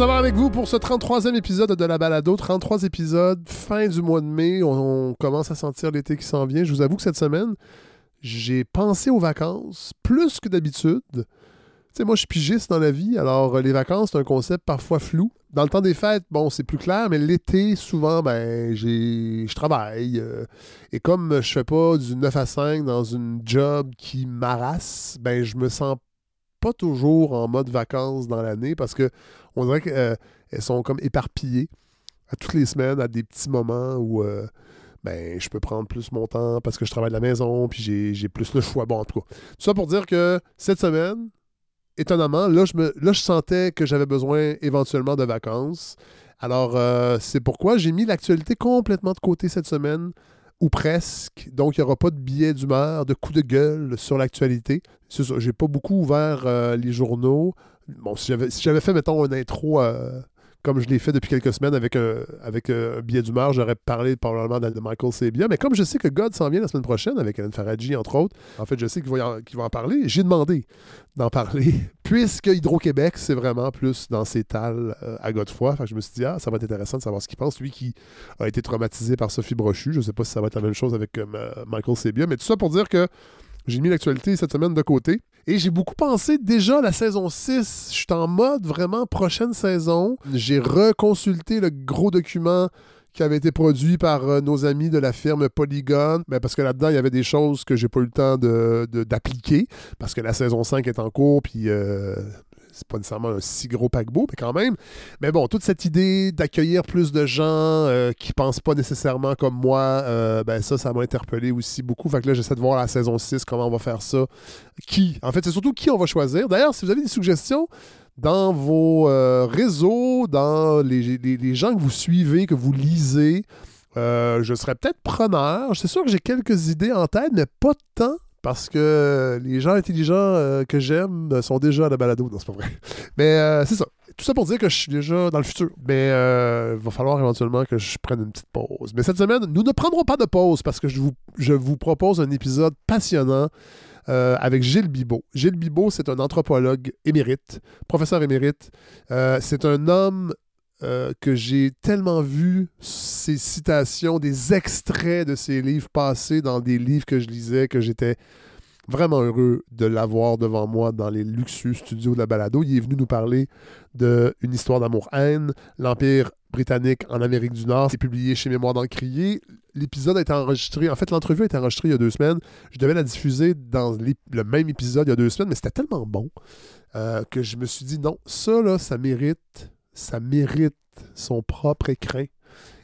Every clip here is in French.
Avec vous pour ce 33e épisode de la balado. 33 épisodes, fin du mois de mai. On, on commence à sentir l'été qui s'en vient. Je vous avoue que cette semaine, j'ai pensé aux vacances plus que d'habitude. Tu sais, moi, je suis pigiste dans la vie, alors euh, les vacances, c'est un concept parfois flou. Dans le temps des fêtes, bon, c'est plus clair, mais l'été, souvent, ben, j'ai, je travaille. euh, et comme je fais pas du 9 à 5 dans une job qui m'arrasse, ben, je me sens pas toujours en mode vacances dans l'année parce que on dirait qu'elles sont comme éparpillées à toutes les semaines, à des petits moments où euh, ben, je peux prendre plus mon temps parce que je travaille de la maison, puis j'ai, plus le choix. Bon, en tout cas. Tout ça pour dire que cette semaine, étonnamment, là, je, me, là, je sentais que j'avais besoin éventuellement de vacances. Alors, euh, c'est pourquoi j'ai mis l'actualité complètement de côté cette semaine, ou presque. Donc, il n'y aura pas de billets d'humeur, de coups de gueule sur l'actualité. C'est ça, j'ai pas beaucoup ouvert euh, les journaux. Bon, si j'avais, si fait, mettons, une intro euh, comme je l'ai fait depuis quelques semaines avec un, avec euh, billet d'humeur, j'aurais parlé probablement de, Michael Sabia. Mais comme je sais que God s'en vient la semaine prochaine avec Alan Faradji, entre autres, en fait, je sais qu'il va, en, parler. J'ai demandé d'en parler, puisque Hydro-Québec, c'est vraiment plus dans ses tales euh, à Godefroy. Fait je me suis dit, ah, ça va être intéressant de savoir ce qu'il pense. Lui qui a été traumatisé par Sophie Brochu. Je ne sais pas si ça va être la même chose avec euh, Michael Sabia. Mais tout ça pour dire que j'ai mis l'actualité cette semaine de côté. Et j'ai beaucoup pensé déjà la saison 6. Je suis en mode vraiment prochaine saison. J'ai reconsulté le gros document qui avait été produit par euh, nos amis de la firme Polygon, mais parce que là-dedans, il y avait des choses que j'ai pas eu le temps d'appliquer, parce que la saison 5 est en cours, puis euh, c'est pas nécessairement un si gros paquebot, mais quand même. Mais bon, toute cette idée d'accueillir plus de gens euh, qui pensent pas nécessairement comme moi, euh, ben ça, ça m'a interpellé aussi beaucoup. Fait que là, j'essaie de voir la saison 6, comment on va faire ça. Qui? En fait, c'est surtout qui on va choisir. D'ailleurs, si vous avez des suggestions, dans vos euh, réseaux, dans les, gens que vous suivez, que vous lisez, euh, je serais peut-être preneur. C'est sûr que j'ai quelques idées en tête, mais pas tant. Parce que les gens intelligents euh, que j'aime euh, sont déjà à la balado. Non, c'est pas vrai. Mais euh, c'est ça. Tout ça pour dire que je suis déjà dans le futur. Mais euh, il va falloir éventuellement que je prenne une petite pause. Mais cette semaine, nous ne prendrons pas de pause parce que je vous, propose un épisode passionnant euh, avec Gilles Bibot. Gilles Bibot, c'est un anthropologue émérite, professeur émérite. Euh, c'est un homme euh, que j'ai tellement vu ses citations, des extraits de ses livres passés dans des livres que je lisais, que j'étais vraiment heureux de l'avoir devant moi dans les luxueux studios de la balado. Il est venu nous parler de Une histoire d'amour-haine, l'Empire britannique en Amérique du Nord. C'est publié chez Mémoire d'Encrier. L'épisode a été enregistré, en fait, l'entrevue a été enregistrée il y a deux semaines. Je devais la diffuser dans le même épisode il y a deux semaines, mais c'était tellement bon euh, que je me suis dit non, ça, là, ça mérite, ça mérite son propre écrin.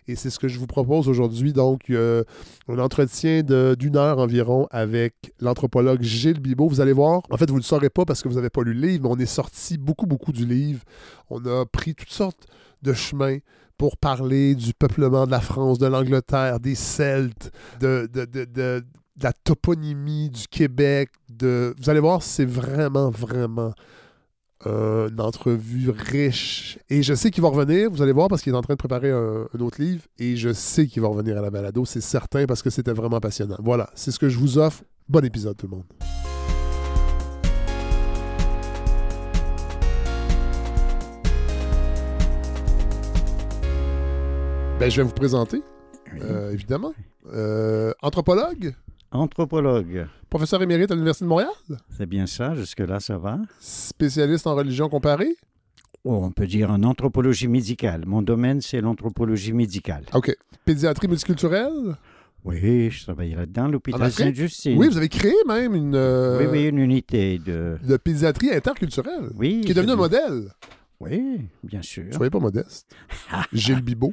Et c'est ce que je vous propose aujourd'hui. Donc, euh, un entretien d'une heure environ avec l'anthropologue Gilles Bibot. Vous allez voir, en fait, vous ne le saurez pas parce que vous n'avez pas lu le livre, mais on est sorti beaucoup, beaucoup du livre. On a pris toutes sortes de chemins pour parler du peuplement de la France, de l'Angleterre, des Celtes, de, de, de- de- de la toponymie du Québec. De... Vous allez voir, c'est vraiment, vraiment euh, une entrevue riche. Et je sais qu'il va revenir, vous allez voir, parce qu'il est en train de préparer un, un autre livre. Et je sais qu'il va revenir à la balado, c'est certain, parce que c'était vraiment passionnant. Voilà, c'est ce que je vous offre. Bon épisode, tout le monde. Ben, je vais vous présenter, euh, évidemment. Euh, anthropologue, Anthropologue, professeur émérite à l'Université de Montréal, c'est bien ça, jusque-là ça va. spécialiste en religion comparée? Oh, on peut dire en anthropologie médicale. Mon domaine, c'est l'anthropologie médicale. OK. Pédiatrie multiculturelle? Oui, je travaille là-dedans, l'hôpital? Sainte-Justine. Oui, vous avez créé même une, euh, oui, oui, une unité de... de pédiatrie interculturelle Oui, qui est devenue un modèle. Oui, bien sûr. Soyez pas modeste. Gilles Bibot.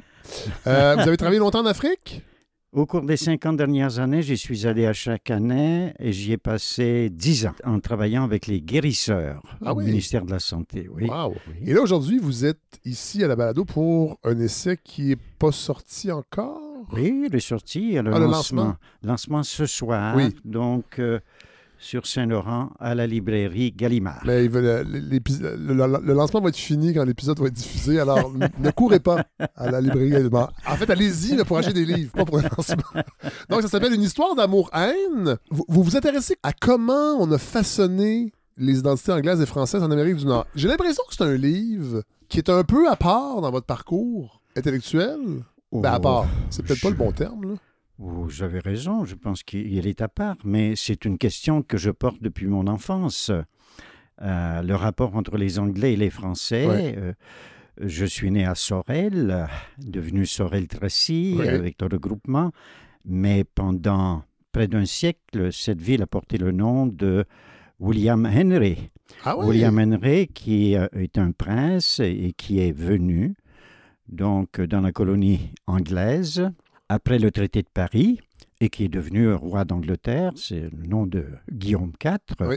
Euh, vous avez travaillé longtemps en Afrique? Au cours des 50 dernières années, j'y suis allé à chaque année et j'y ai passé 10 ans en travaillant avec les guérisseurs Ah au oui. ministère de la Santé. Oui. Wow. Oui. Et là, aujourd'hui, vous êtes ici à la balado pour un essai qui n'est pas sorti encore? Oui, le sorti, le, Ah, le lancement? lancement. ce soir. Oui. Donc, euh, sur Saint-Laurent, à la librairie Gallimard. Mais l'épis- le, le- le lancement va être fini quand l'épisode va être diffusé, alors ne courez pas à la librairie Gallimard. En fait, allez-y pour acheter des livres, pas pour un lancement. Donc, ça s'appelle Une histoire d'amour-haine. Vous, vous vous intéressez à comment on a façonné Les identités anglaises et françaises en Amérique du Nord. J'ai l'impression que c'est un livre qui est un peu à part dans votre parcours intellectuel. Ben, à Oh, part. C'est peut-être pas le bon terme, là. Vous avez raison, je pense qu'il est à part, mais c'est une question que je porte depuis mon enfance. Euh, le rapport entre les Anglais et les Français. Ouais. euh, je suis né à Sorel, euh, devenu Sorel-Tracy Ouais. avec le regroupement, mais pendant près d'un siècle, cette ville a porté le nom de William Henry. Ah? William Henry, qui euh, est un prince et qui est venu donc dans la colonie anglaise après le traité de Paris et qui est devenu roi d'Angleterre, c'est le nom de Guillaume IV. Oui.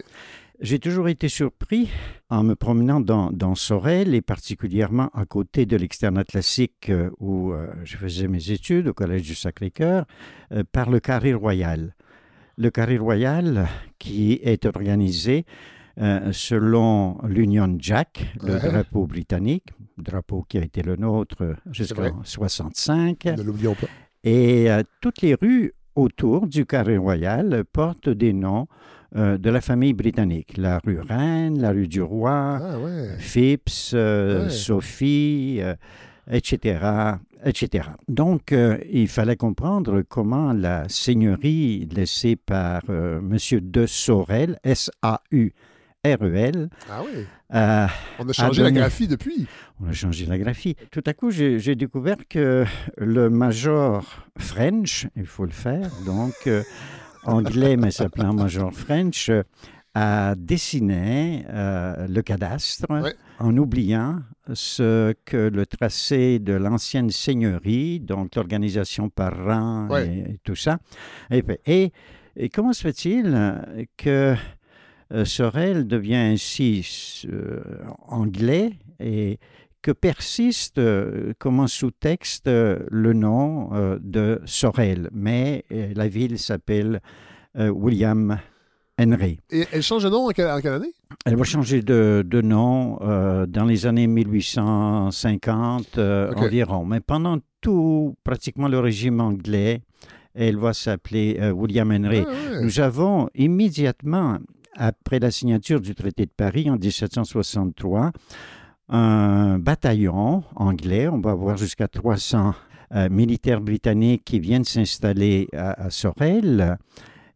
J'ai toujours été surpris en me promenant dans, dans Sorel et particulièrement à côté de l'externat classique euh, où euh, je faisais mes études au Collège du Sacré-Cœur euh, par le Carré Royal. Le Carré Royal qui est organisé euh, selon l'Union Jack, le Ouais. drapeau britannique, drapeau qui a été le nôtre jusqu'en 65. Ne l'oublions pas. Et euh, toutes les rues autour du Carré Royal portent des noms euh, de la famille britannique. La rue Reine, la rue du Roi, Ah ouais. Phipps, euh, Ouais. Sophie, etc., etc. Donc, il fallait comprendre comment la seigneurie laissée par M. de Sorel, S-A-U-R-E-L, Ah oui. euh, On a changé donné. la graphie depuis. on a changé la graphie. Tout à coup, j'ai découvert que le major French, il faut le faire, donc euh, anglais mais s'appelant major French, euh, a dessiné euh, le cadastre Ouais. en oubliant ce que le tracé de l'ancienne seigneurie, donc l'organisation par rang Ouais. et, et tout ça. Et, puis- et- et comment se fait-il que Sorel devient ainsi euh, anglais et que persiste euh, comme un sous-texte euh, le nom euh, de Sorel, mais euh, la ville s'appelle euh, William Henry. Et elle change de nom en quelle, en quelle année? Elle va changer de, de nom euh, dans les années 1850 euh, Ok. environ, mais pendant tout pratiquement le régime anglais, elle va s'appeler euh, William Henry. Ah ouais. Nous avons immédiatement, après la signature du traité de Paris en 1763, un bataillon anglais, on va avoir jusqu'à 300 euh, militaires britanniques qui viennent s'installer à, à Sorel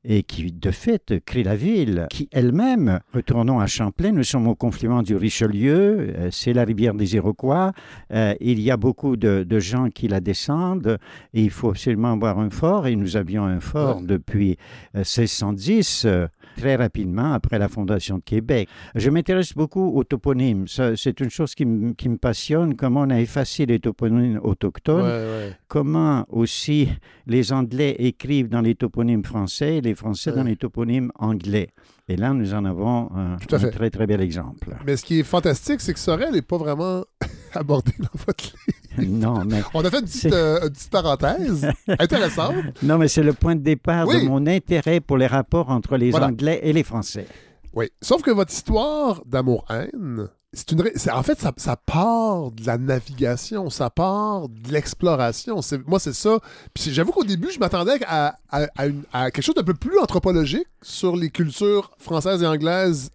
et qui, de fait, créent la ville, qui elle-même, retournons à Champlain, nous sommes au confluent du Richelieu, euh, c'est la rivière des Iroquois, euh, il y a beaucoup de, de gens qui la descendent, et il faut absolument avoir un fort, et nous avions un fort depuis euh, 1610, euh, très rapidement après la fondation de Québec. Je m'intéresse beaucoup aux toponymes, c'est une chose qui, me passionne, comment on a effacé les toponymes autochtones, ouais. comment aussi les Anglais écrivent dans les toponymes français et les Français dans les toponymes anglais. Et là, nous en avons un, un très, très bel exemple. Mais ce qui est fantastique, c'est que Sorel n'est pas vraiment abordé dans votre livre. Non, mais, On a fait une petite, euh, une petite parenthèse intéressante. non, mais c'est le point de départ Oui. de mon intérêt pour les rapports entre les Voilà. Anglais et les Français. Oui. Sauf que votre histoire d'amour-haine, c'est une. En fait, ça, ça part de la navigation, ça part de l'exploration. Moi, c'est ça. Puis j'avoue qu'au début, je m'attendais à, à- à une- à quelque chose d'un peu plus anthropologique sur les cultures françaises et anglaises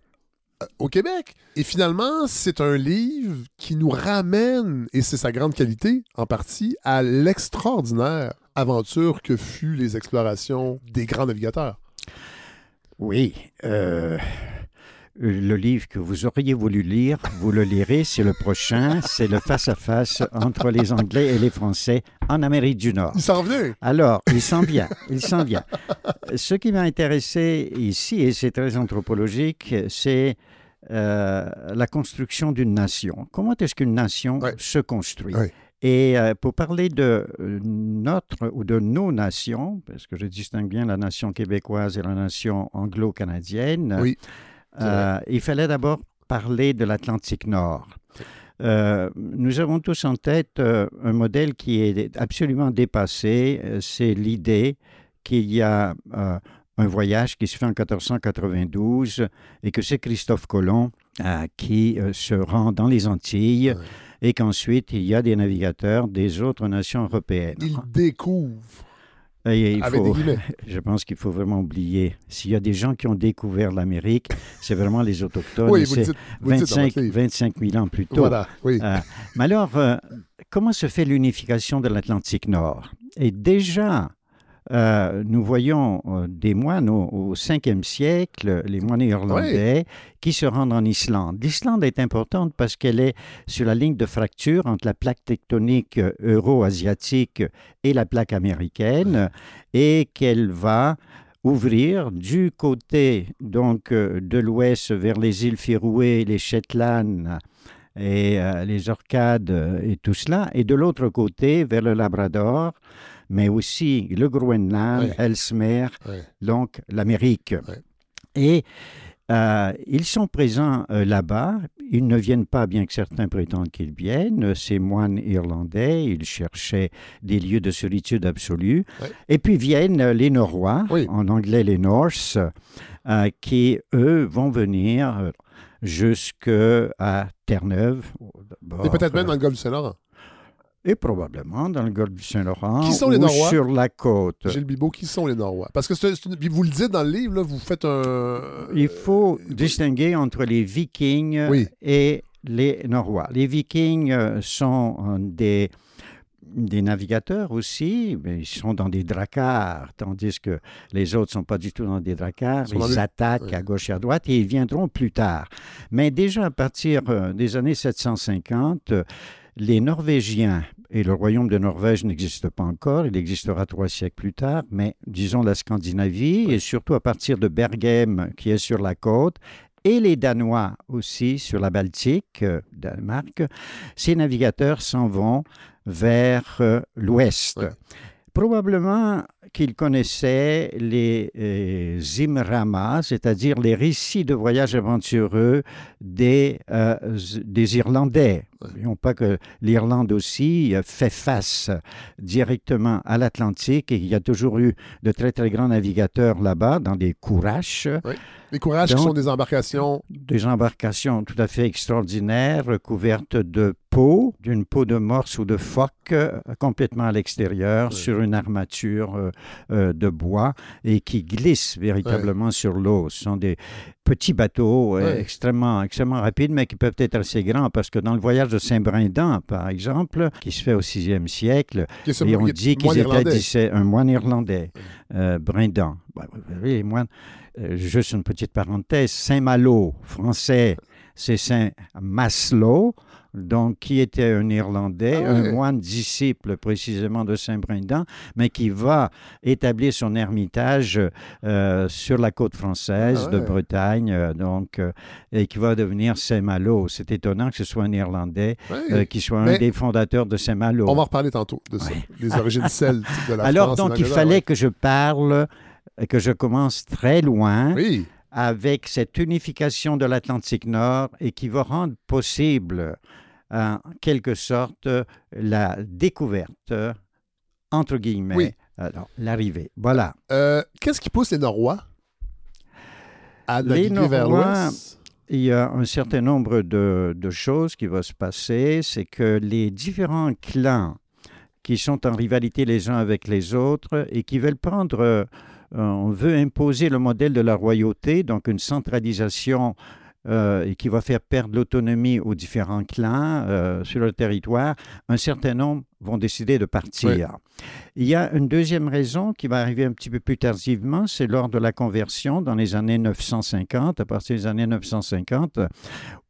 au Québec. Et finalement, c'est un livre qui nous ramène, et c'est sa grande qualité en partie, à l'extraordinaire aventure que fut les explorations des grands navigateurs. Oui. euh, le livre que vous auriez voulu lire, vous le lirez, c'est le prochain, c'est le face-à-face entre les Anglais et les Français en Amérique du Nord. Il s'en venait. Alors, il s'en vient, il s'en vient. Ce qui m'a intéressé ici, et c'est très anthropologique, c'est euh, la construction d'une nation. Comment est-ce qu'une nation Ouais. se construit? Ouais. Et euh, pour parler de euh, notre ou de nos nations, parce que je distingue bien la nation québécoise et la nation anglo-canadienne, Oui, euh, il fallait d'abord parler de l'Atlantique Nord. Euh, nous avons tous en tête euh, un modèle qui est absolument dépassé, c'est l'idée qu'il y a euh, un voyage qui se fait en 1492 et que c'est Christophe Colomb euh, qui euh, se rend dans les Antilles Ouais. et qu'ensuite il y a des navigateurs des autres nations européennes. il découvre. Et il Avec faut- des guillemets. je pense qu'il faut vraiment oublier. S'il y a des gens qui ont découvert l'Amérique, c'est vraiment les Autochtones. Oui, c'est dites, vous le dites dans 25, votre livre. 25 000 ans plus tôt. Voilà, oui. Euh, mais alors, euh, comment se fait l'unification de l'Atlantique Nord? Et déjà, euh, nous voyons euh, des moines au, 5e siècle, les moines irlandais, qui se rendent en Islande. L'Islande est importante parce qu'elle est sur la ligne de fracture entre la plaque tectonique euh, euro-asiatique et la plaque américaine, et qu'elle va ouvrir du côté donc de l'ouest vers les îles Féroé, les Shetland et euh, les Orcades et tout cela, et de l'autre côté vers le Labrador, mais aussi le Groenland. Ellesmere, donc l'Amérique. Et euh, ils sont présents euh, là-bas. Ils ne viennent pas, bien que certains prétendent qu'ils viennent. Ces moines irlandais, ils cherchaient des lieux de solitude absolue. Et puis viennent euh, les Norrois, Oui. en anglais les Norse, qui, eux, vont venir jusqu'à Terre-Neuve. Et peut-être même dans le golfe du Saint-Laurent. Et probablement dans le golfe du Saint-Laurent. Qui sont les ou sur la côte. Gilles Bibot, qui sont les Norrois? Parce que c'est une- vous le dites dans le livre, là, vous faites un... Il faut Euh, distinguer entre les Vikings Oui. et les Norrois. Les Vikings euh, sont euh, des, des navigateurs aussi, mais ils sont dans des dracars, tandis que les autres ne sont pas du tout dans des dracars. Ils Ils attaquent oui. à gauche et à droite et ils viendront plus tard. Mais déjà à partir euh, des années 750, euh, les Norvégiens et le royaume de Norvège n'existe pas encore, il existera trois siècles plus tard, mais disons la Scandinavie, et surtout à partir de Berghem, qui est sur la côte, et les Danois aussi sur la Baltique, euh, Danemark, ces navigateurs s'en vont vers euh, l'ouest. Ouais. Probablement qu'ils connaissaient les euh, Zimrama, c'est-à-dire les récits de voyages aventureux des, euh, des Irlandais. N'oublions pas que l'Irlande aussi euh, fait face directement à l'Atlantique et il y a toujours eu de très très grands navigateurs là-bas dans des courages, Les courages qui sont des embarcations. des embarcations tout à fait extraordinaires recouvertes de peau, d'une peau de morse ou de phoque euh, complètement à l'extérieur sur une armature euh, de bois et qui glissent véritablement sur l'eau. Ce sont des petits bateaux euh, Ouais. extrêmement, extrêmement rapides, mais qui peuvent être assez grands parce que dans le voyage de Saint-Brendan, par exemple, qui se fait au 6e siècle, et on dit qu'ils étaient irlandais. dix- un moine irlandais, euh, Brindan. Ouais, les moines, euh, juste une petite parenthèse, Saint-Malo, français, c'est Saint Maslow, donc qui était un Irlandais, Ah un moine disciple précisément de Saint-Brendan, mais qui va établir son ermitage euh, sur la côte française Ah de. Bretagne, euh, donc, euh, et qui va devenir Saint-Malo. C'est étonnant que ce soit un Irlandais qui soit Mais- un des fondateurs de Saint-Malo. On va en reparler tantôt de ça, les origines celtes de la Alors, France. donc, il fallait ouais. que je parle, que je commence très loin Oui, avec cette unification de l'Atlantique Nord et qui va rendre possible, en quelque sorte, la découverte, entre guillemets, Oui. alors l'arrivée. Voilà. Euh, Qu'est-ce qui pousse les Norrois à Les vers Norrois- l'ouest? Il y a un certain nombre de, de choses qui vont se passer. C'est que les différents clans qui sont en rivalité les uns avec les autres et qui veulent prendre, euh, on veut imposer le modèle de la royauté, donc une centralisation et qui va faire perdre l'autonomie aux différents clans euh, sur le territoire, un certain nombre vont décider de partir. Il y a une deuxième raison qui va arriver un petit peu plus tardivement, c'est lors de la conversion dans les années 950, à partir des années 950,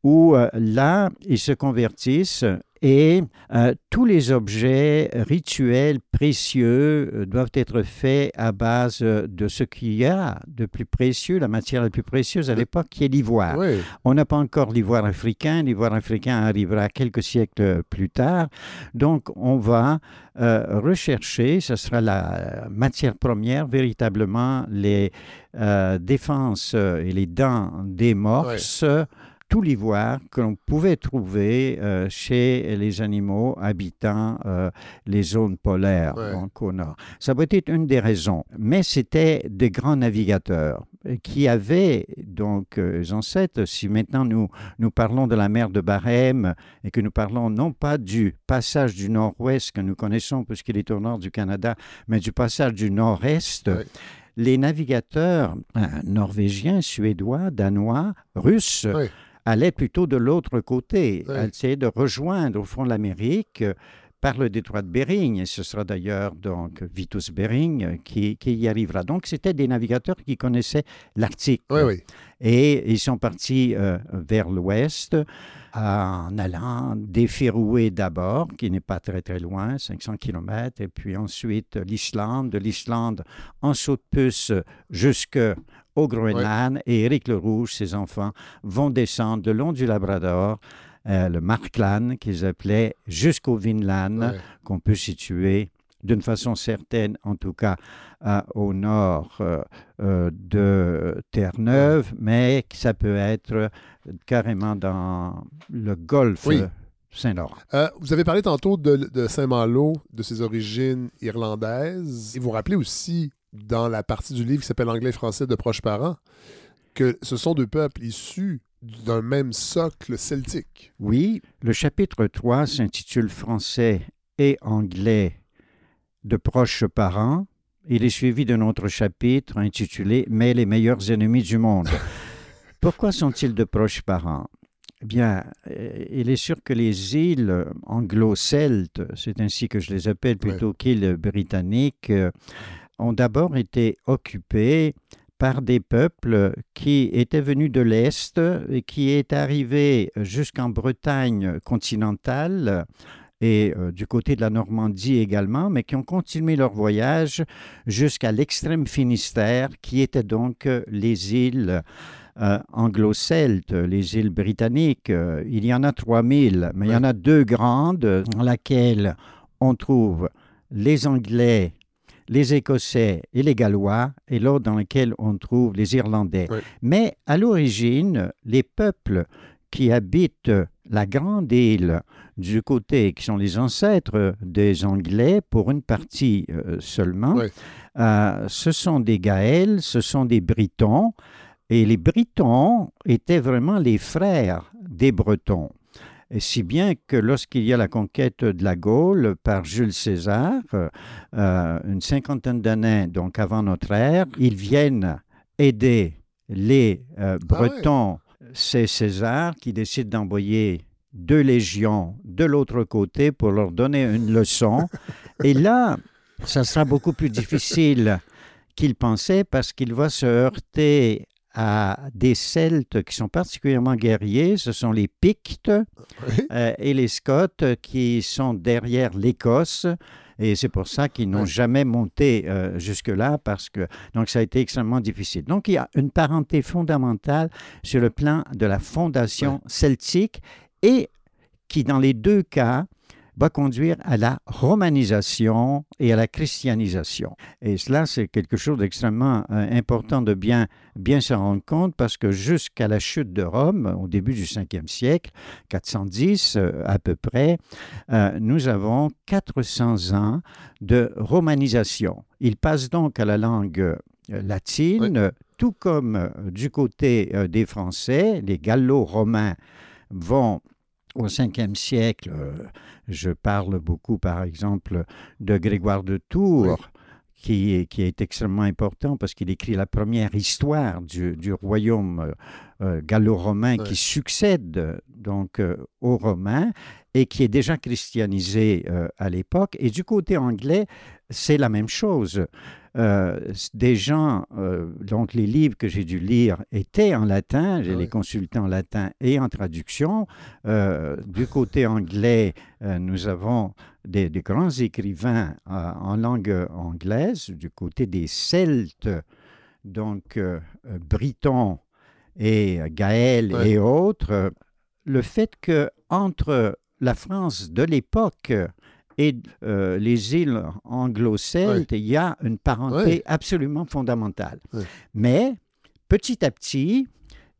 où euh, là, ils se convertissent et euh, tous les objets rituels précieux euh, doivent être faits à base euh, de ce qu'il y a de plus précieux, la matière la plus précieuse à l'époque, qui est l'ivoire. Oui, On n'a pas encore l'ivoire africain. L'ivoire africain arrivera quelques siècles plus tard. Donc, on va euh, rechercher, ce sera la matière première, véritablement, les défenses et les dents des morses. Tout l'ivoire que l'on pouvait trouver euh, chez les animaux habitant euh, les zones polaires, Ouais. donc au nord. Ça peut être une des raisons. Mais c'était des grands navigateurs. qui avaient donc euh, ancêtres. Si maintenant nous, nous parlons de la mer de Barème et que nous parlons non pas du passage du nord-ouest que nous connaissons puisqu'il est au nord du Canada, mais du passage du nord-est, Ouais. les navigateurs euh, norvégiens, suédois, danois, russes. Allaient plutôt de l'autre côté, Ouais. essayer de rejoindre au fond l'Amérique euh, par le détroit de Bering. Et ce sera d'ailleurs donc Vitus Bering euh, qui, qui y arrivera. Donc c'était des navigateurs qui connaissaient l'Arctique. Oui, oui. Et ils sont partis euh, vers l'ouest en allant des Féroé d'abord, qui n'est pas très très loin, 500 km, et puis ensuite l'Islande, de l'Islande en saut de puce jusque au Groenland. Et Éric le Rouge, ses enfants, vont descendre le long du Labrador, euh, le Markland qu'ils appelaient, jusqu'au Vinland Ouais. qu'on peut situer d'une façon certaine, en tout cas euh, au nord euh, de Terre-Neuve, mais que ça peut être carrément dans le golfe Oui. Saint-Laurent. Euh, vous avez parlé tantôt de, de Saint-Malo, de ses origines irlandaises. Et vous rappelez aussi, dans la partie du livre qui s'appelle Anglais-Français de proches parents, que ce sont deux peuples issus d'un même socle celtique. Oui, le chapitre 3 s'intitule Français et anglais de proches parents. Il est suivi d'un autre chapitre intitulé Mais les meilleurs ennemis du monde. Pourquoi sont-ils de proches parents? Eh bien, euh, il est sûr que les îles anglo-celtes, c'est ainsi que je les appelle plutôt qu'îles britanniques, euh, ont d'abord été occupées par des peuples qui étaient venus de l'Est et qui étaient arrivés jusqu'en Bretagne continentale et euh, du côté de la Normandie également, mais qui ont continué leur voyage jusqu'à l'extrême Finistère, qui étaient donc euh, les îles euh, anglo-celtes, les îles britanniques. Il y en a 3000, mais il y en a deux grandes dans lesquelles on trouve les Anglais, les Écossais et les Gallois, et l'autre dans lequel on trouve les Irlandais. Oui. Mais à l'origine, les peuples qui habitent la grande île du côté, qui sont les ancêtres des Anglais, pour une partie euh, seulement, Oui. euh, ce sont des Gaëls, ce sont des Britons, et les Britons étaient vraiment les frères des Bretons. Et si bien que lorsqu'il y a la conquête de la Gaule par Jules César, euh, euh, une cinquantaine d'années donc avant notre ère, ils viennent aider les euh, Ah. Bretons. C'est César qui décide d'envoyer deux légions de l'autre côté pour leur donner une leçon. Et là, ça sera beaucoup plus difficile qu'il pensait parce qu'il va se heurter à des Celtes qui sont particulièrement guerriers. Ce sont les Pictes Oui. euh, et les Scots qui sont derrière l'Écosse. Et c'est pour ça qu'ils n'ont jamais monté euh, jusque-là, parce que donc ça a été extrêmement difficile. Donc il y a une parenté fondamentale sur le plan de la fondation celtique et qui, dans les deux cas, va conduire à la romanisation et à la christianisation. Et cela, c'est quelque chose d'extrêmement euh, important de bien, bien se rendre compte parce que jusqu'à la chute de Rome, au début du 5e siècle, 410 euh, à peu près, euh, nous avons 400 ans de romanisation. Il passe donc à la langue latine, tout comme du côté des Français, les gallo-romains vont au 5e siècle, euh, je parle beaucoup par exemple de Grégoire de Tours, Oui. qui, est, qui est extrêmement important parce qu'il écrit la première histoire du, du royaume euh, euh, gallo-romain qui succède donc euh, aux Romains et qui est déjà christianisé euh, à l'époque. Et du côté anglais, c'est la même chose. Euh, des gens, euh, donc les livres que j'ai dû lire étaient en latin, j'ai Ah les consultés en latin et en traduction. Euh, du côté anglais, euh, nous avons des, des grands écrivains en langue anglaise, du côté des Celtes, donc Britons et Ouais. et autres. le fait que entre la France de l'époque et euh, les îles anglo-celtes, il y a une parenté absolument fondamentale. Mais petit à petit,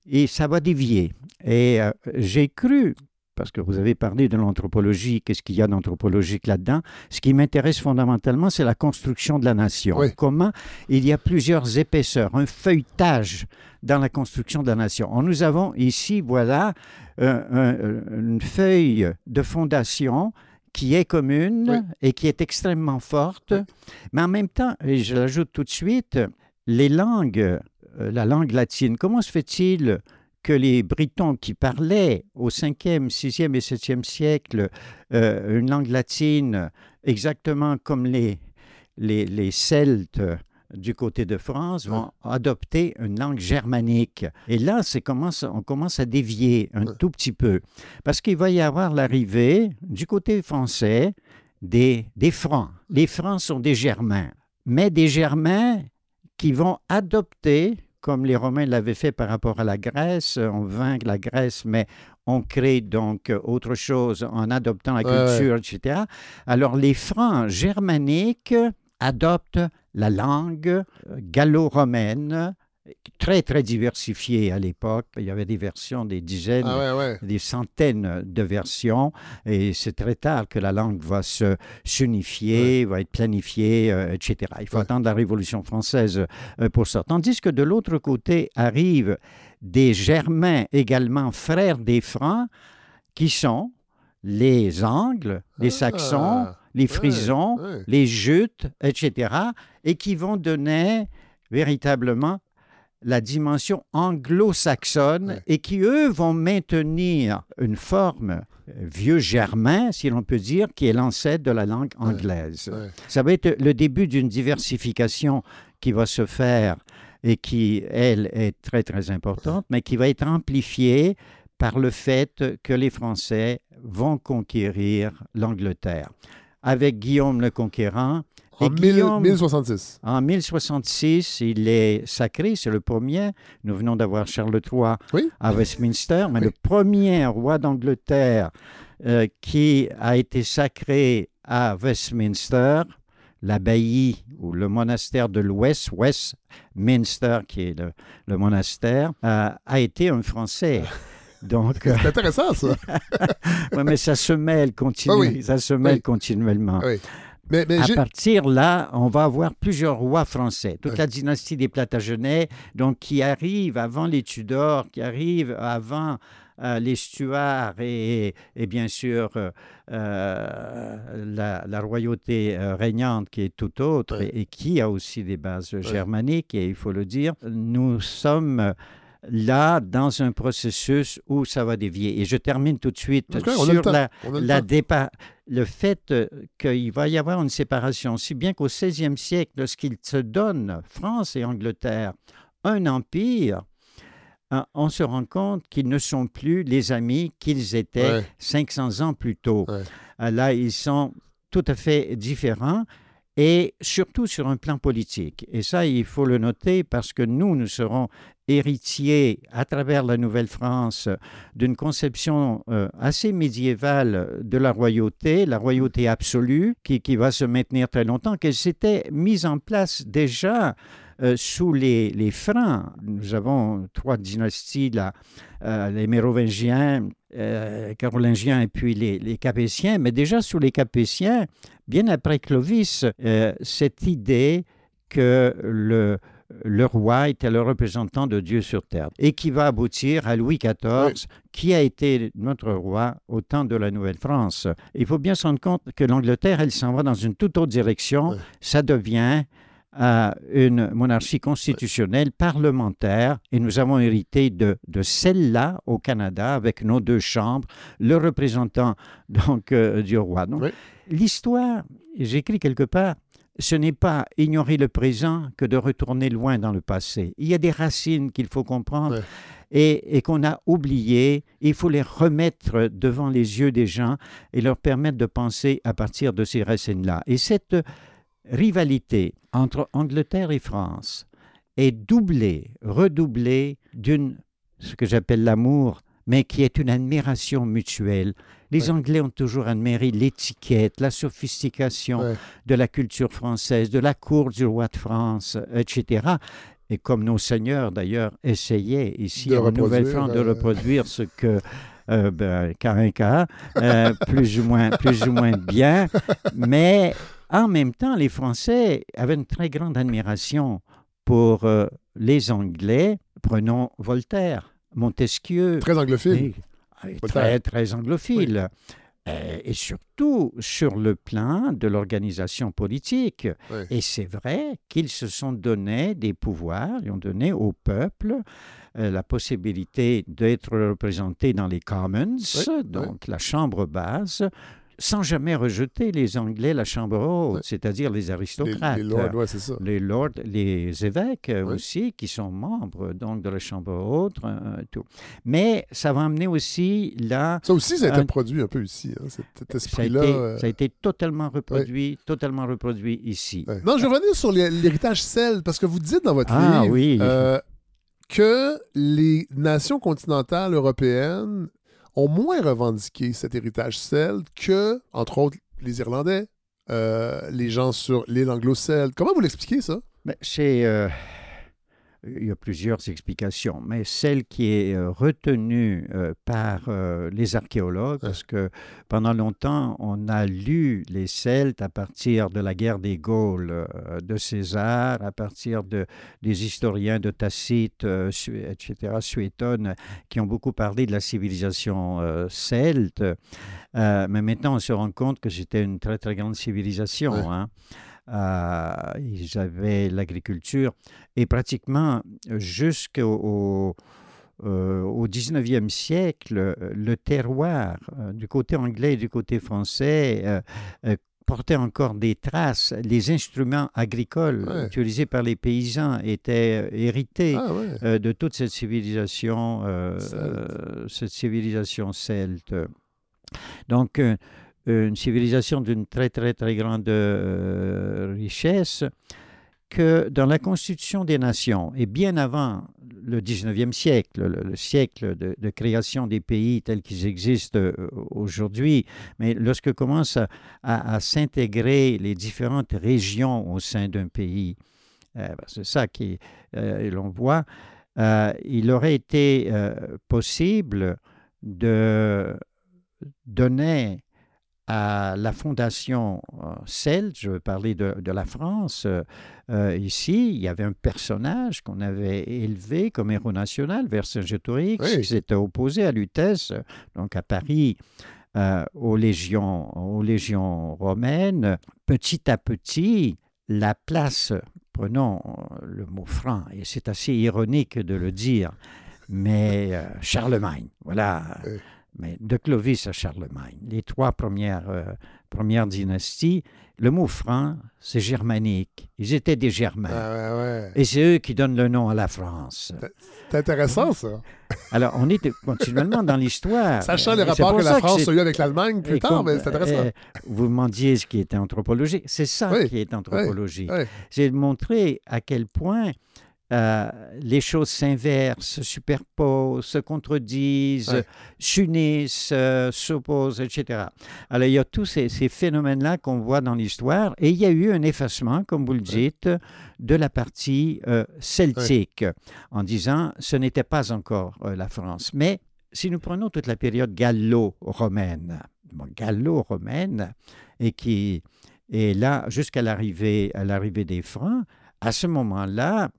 et ça va dévier. Et euh, j'ai cru parce que vous avez parlé de l'anthropologie, qu'est-ce qu'il y a d'anthropologique là-dedans. Ce qui m'intéresse fondamentalement, c'est la construction de la nation. Comment il y a plusieurs épaisseurs, un feuilletage dans la construction de la nation. Nous avons ici, voilà, euh, un- une feuille de fondation qui est commune Oui. et qui est extrêmement forte, mais en même temps, et je l'ajoute tout de suite, les langues, euh, la langue latine, comment se fait-il que les Britons qui parlaient au 5e, 6e et 7e siècle euh, une langue latine exactement comme les, les, les Celtes du côté de France vont adopter une langue germanique. Et là, c'est commence, on commence à dévier un Ouais. tout petit peu. Parce qu'il va y avoir l'arrivée du côté français des, des Francs. Les Francs sont des Germains, mais des Germains qui vont adopter, comme les Romains l'avaient fait par rapport à la Grèce, on vainc la Grèce, mais on crée donc autre chose en adoptant la ouais. culture, etc. Alors les Francs germaniques adoptent la langue euh, gallo-romaine, très très diversifiée à l'époque. Il y avait des versions, des dizaines, Ah ouais, ouais. des centaines de versions, et c'est très tard que la langue va se s'unifier, va être planifiée, euh, etc. Il faut attendre la Révolution française euh, pour ça. Tandis que de l'autre côté arrivent des Germains également frères des Francs, qui sont les Angles, les Saxons, Ah, les Frisons, ouais. les Jutes, etc., et qui vont donner véritablement la dimension anglo-saxonne Ouais. et qui, eux, vont maintenir une forme euh, vieux germain, si l'on peut dire, qui est l'ancêtre de la langue anglaise. Ça va être le début d'une diversification qui va se faire et qui, elle, est très, très importante, mais qui va être amplifiée par le fait que les Français vont conquérir l'Angleterre. Avec Guillaume le Conquérant, En Et Guillaume- 1000 1066. en 1066, il est sacré, c'est le premier. Nous venons d'avoir Charles III Oui. à Westminster, mais Oui. le premier roi d'Angleterre euh, qui a été sacré à Westminster, l'abbaye ou le monastère de l'Ouest, Westminster, qui est le, le monastère, euh, a été un Français. Donc, euh, C'est intéressant, ça. mais ça se mêle, continue, Ah oui. ça se mêle Oui. continuellement. Oui. Mais, mais À partir là, on va avoir plusieurs rois français. Toute la dynastie des Plantagenets, donc qui arrive avant les Tudors, qui arrive avant euh, les Stuarts et, et bien sûr euh, la, la royauté régnante qui est tout autre et qui a aussi des bases germaniques, et il faut le dire. Nous sommes là dans un processus où ça va dévier. Et je termine tout de suite le sur la, le la dépa- le fait euh, qu'il va y avoir une séparation, si bien qu'au 16e siècle, lorsqu'ils se donnent, France et Angleterre, un empire, euh, on se rend compte qu'ils ne sont plus les amis qu'ils étaient Ouais. 500 ans plus tôt. Ouais. Euh, Là, ils sont tout à fait différents et surtout sur un plan politique. Et ça, il faut le noter parce que nous, nous serons héritiers à travers la Nouvelle-France d'une conception euh, assez médiévale de la royauté, la royauté absolue, qui, qui va se maintenir très longtemps, qu'elle s'était mise en place déjà euh, sous les, les Francs. Nous avons trois dynasties, là, euh, les Mérovingiens, euh, Carolingiens et puis les, les Capétiens, mais déjà sous les Capétiens, bien après Clovis, cette idée que le, le roi était le représentant de Dieu sur terre et qui va aboutir à Louis XIV, qui a été notre roi au temps de la Nouvelle-France. Il faut bien se rendre compte que l'Angleterre, elle s'en va dans une toute autre direction. Ça devient euh, une monarchie constitutionnelle parlementaire et nous avons hérité de, de celle-là au Canada avec nos deux chambres, le représentant donc euh, du roi. Donc, Oui. L'histoire, j'écris quelque part, ce n'est pas ignorer le présent que de retourner loin dans le passé. Il y a des racines qu'il faut comprendre Ouais. et, et qu'on a oubliées. Il faut les remettre devant les yeux des gens et leur permettre de penser à partir de ces racines-là. Et cette rivalité entre Angleterre et France est doublée, redoublée d'une, ce que j'appelle l'amour, mais qui est une admiration mutuelle. Les Ouais. Anglais ont toujours admiré l'étiquette, la sophistication Ouais. de la culture française, de la cour du roi de France, etc. Et comme nos seigneurs, d'ailleurs, essayaient ici De en Nouvelle-France de euh, reproduire ce que euh, ben, cas, euh, plus, ou moins, plus ou moins bien. Mais en même temps, les Français avaient une très grande admiration pour euh, les Anglais. Prenons Voltaire, Montesquieu. Très anglophile. Et très, très anglophile. Euh, Et surtout sur le plan de l'organisation politique. Oui. Et c'est vrai qu'ils se sont donné des pouvoirs, ils ont donné au peuple euh, la possibilité d'être représenté dans les Commons, Oui, donc la Chambre basse, sans jamais rejeter les Anglais, la Chambre haute, c'est-à-dire les aristocrates. les lords, ouais, c'est ça. Les lords, les évêques euh, aussi, qui sont membres donc de la Chambre haute, euh, tout. Mais ça va amener aussi là Ça aussi, ça a été Un- produit un peu ici, hein, cet, cet ça a, esprit-là. été, euh, ça a été totalement reproduit, totalement reproduit ici. Non, je vais revenir sur l'héritage celte, parce que vous dites dans votre Ah, livre oui. euh, que les nations continentales européennes ont moins revendiqué cet héritage celte que, entre autres, les Irlandais, euh, les gens sur l'île anglo-celte. Comment vous l'expliquez, ça? Mais c'est. euh, il y a plusieurs explications, mais celle qui est euh, retenue euh, par euh, les archéologues, parce que pendant longtemps, on a lu les Celtes à partir de la guerre des Gaules de César, à partir de, des historiens de Tacite, etc., Suétone, qui ont beaucoup parlé de la civilisation celte. Mais maintenant, on se rend compte que c'était une très, très grande civilisation. Hein. Euh, ils avaient l'agriculture et pratiquement jusqu'au au, euh, au 19e siècle, le terroir euh, du côté anglais et du côté français euh, portait encore des traces. Les instruments agricoles Ouais. utilisés par les paysans étaient hérités Ah, ouais. de toute cette civilisation, Celte. cette civilisation celte. Donc, une civilisation d'une très, très, très grande euh, richesse que dans la constitution des nations, et bien avant le 19e siècle, le, le siècle de, création des pays tels qu'ils existent euh, aujourd'hui, mais lorsque commencent à, s'intégrer les différentes régions au sein d'un pays, euh, ben, c'est ça qui euh, l'on voit, il aurait été possible de donner à la fondation euh, celte, je veux parler de, de la France, euh, euh, ici, il y avait un personnage qu'on avait élevé comme héros national, Vercingétorix, Oui. qui s'était opposé à Lutèce, donc à Paris, euh, aux, légions, aux légions romaines. Petit à petit, la place, prenons euh, le mot franc, et c'est assez ironique de le dire, mais euh, Charlemagne, voilà. Oui. Mais de Clovis à Charlemagne, les trois premières, euh, premières dynasties, le mot franc, c'est germanique. Ils étaient des Germains. Ah, ouais, ouais. Et c'est eux qui donnent le nom à la France. C'est intéressant, ça. Alors, on est continuellement dans l'histoire. Sachant les rapports que la France a eu avec l'Allemagne plus et tard, mais c'est intéressant. euh, vous me demandiez ce qui est anthropologie. C'est ça Oui, qui est anthropologie. Ouais. C'est de montrer à quel point euh, les choses s'inversent, se superposent, se contredisent, Ouais. s'unissent, euh, s'opposent, etc. Alors, il y a tous ces, ces phénomènes-là qu'on voit dans l'histoire et il y a eu un effacement, comme vous le dites, de la partie euh, celtique en disant ce n'était pas encore la France. Mais si nous prenons toute la période gallo-romaine, bon, gallo-romaine, et qui est là jusqu'à l'arrivée, à l'arrivée des Francs, à ce moment-là,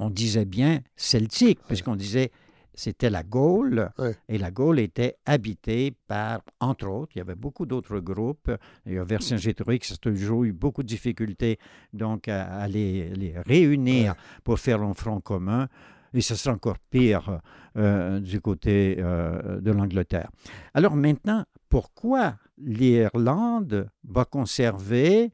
on disait bien celtique, puisqu'on disait c'était la Gaule, et la Gaule était habitée par, entre autres, il y avait beaucoup d'autres groupes. Il y a Vercingétorix qui a toujours eu beaucoup de difficultés donc à, à les, les réunir pour faire un front commun. Et ce sera encore pire euh, du côté euh, de l'Angleterre. Alors maintenant, pourquoi l'Irlande va conserver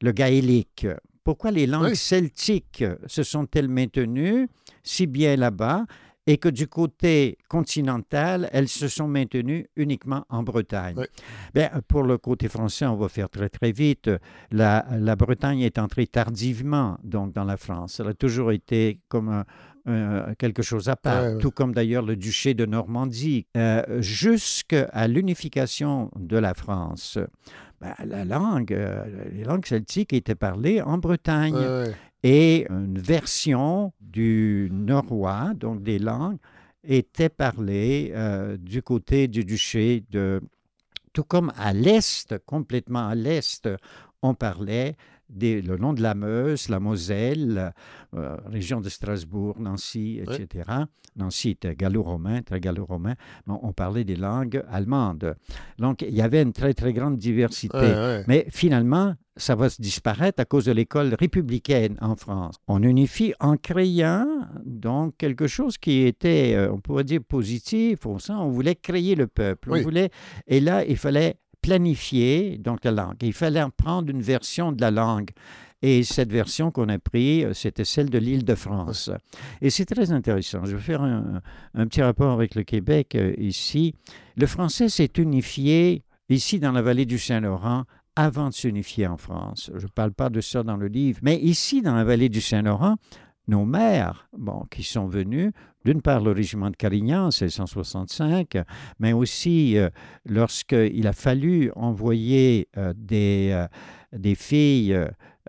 le gaélique? Pourquoi les langues Oui. celtiques se sont-elles maintenues si bien là-bas et que du côté continental, elles se sont maintenues uniquement en Bretagne? Oui. Bien, pour le côté français, on va faire très très vite. La, la Bretagne est entrée tardivement donc dans la France. Elle a toujours été comme un- un- quelque chose à part, Ouais, ouais. tout comme d'ailleurs le duché de Normandie. Euh, Jusqu'à l'unification de la France, ben, la langue, euh, les langues celtiques étaient parlées en Bretagne Ouais, ouais. et une version du norrois, donc des langues, était parlée euh, du côté du duché de... Tout comme à l'est, complètement à l'est, on parlait le long de la Meuse, la Moselle, euh, région de Strasbourg, Nancy, etc. Nancy était gallo-romain, très gallo-romain, mais on parlait des langues allemandes. Donc, il y avait une très, très grande diversité. Mais finalement, ça va se disparaître à cause de l'école républicaine en France. On unifie en créant donc quelque chose qui était, euh, on pourrait dire, positif au sens, on voulait créer le peuple. On voulait, et là, il fallait planifier donc la langue. Il fallait prendre une version de la langue. Et cette version qu'on a prise, euh, c'était celle de l'île de France. Et c'est très intéressant. Je vais faire un, petit rapport avec le Québec euh, ici. Le français s'est unifié ici dans la vallée du Saint-Laurent avant de s'unifier en France. Je ne parle pas de ça dans le livre, mais ici dans la vallée du Saint-Laurent, nos mères, bon, qui sont venues, d'une part le régiment de Carignan, c'est 165, mais aussi euh, lorsqu'il a fallu envoyer euh, des, euh, des filles,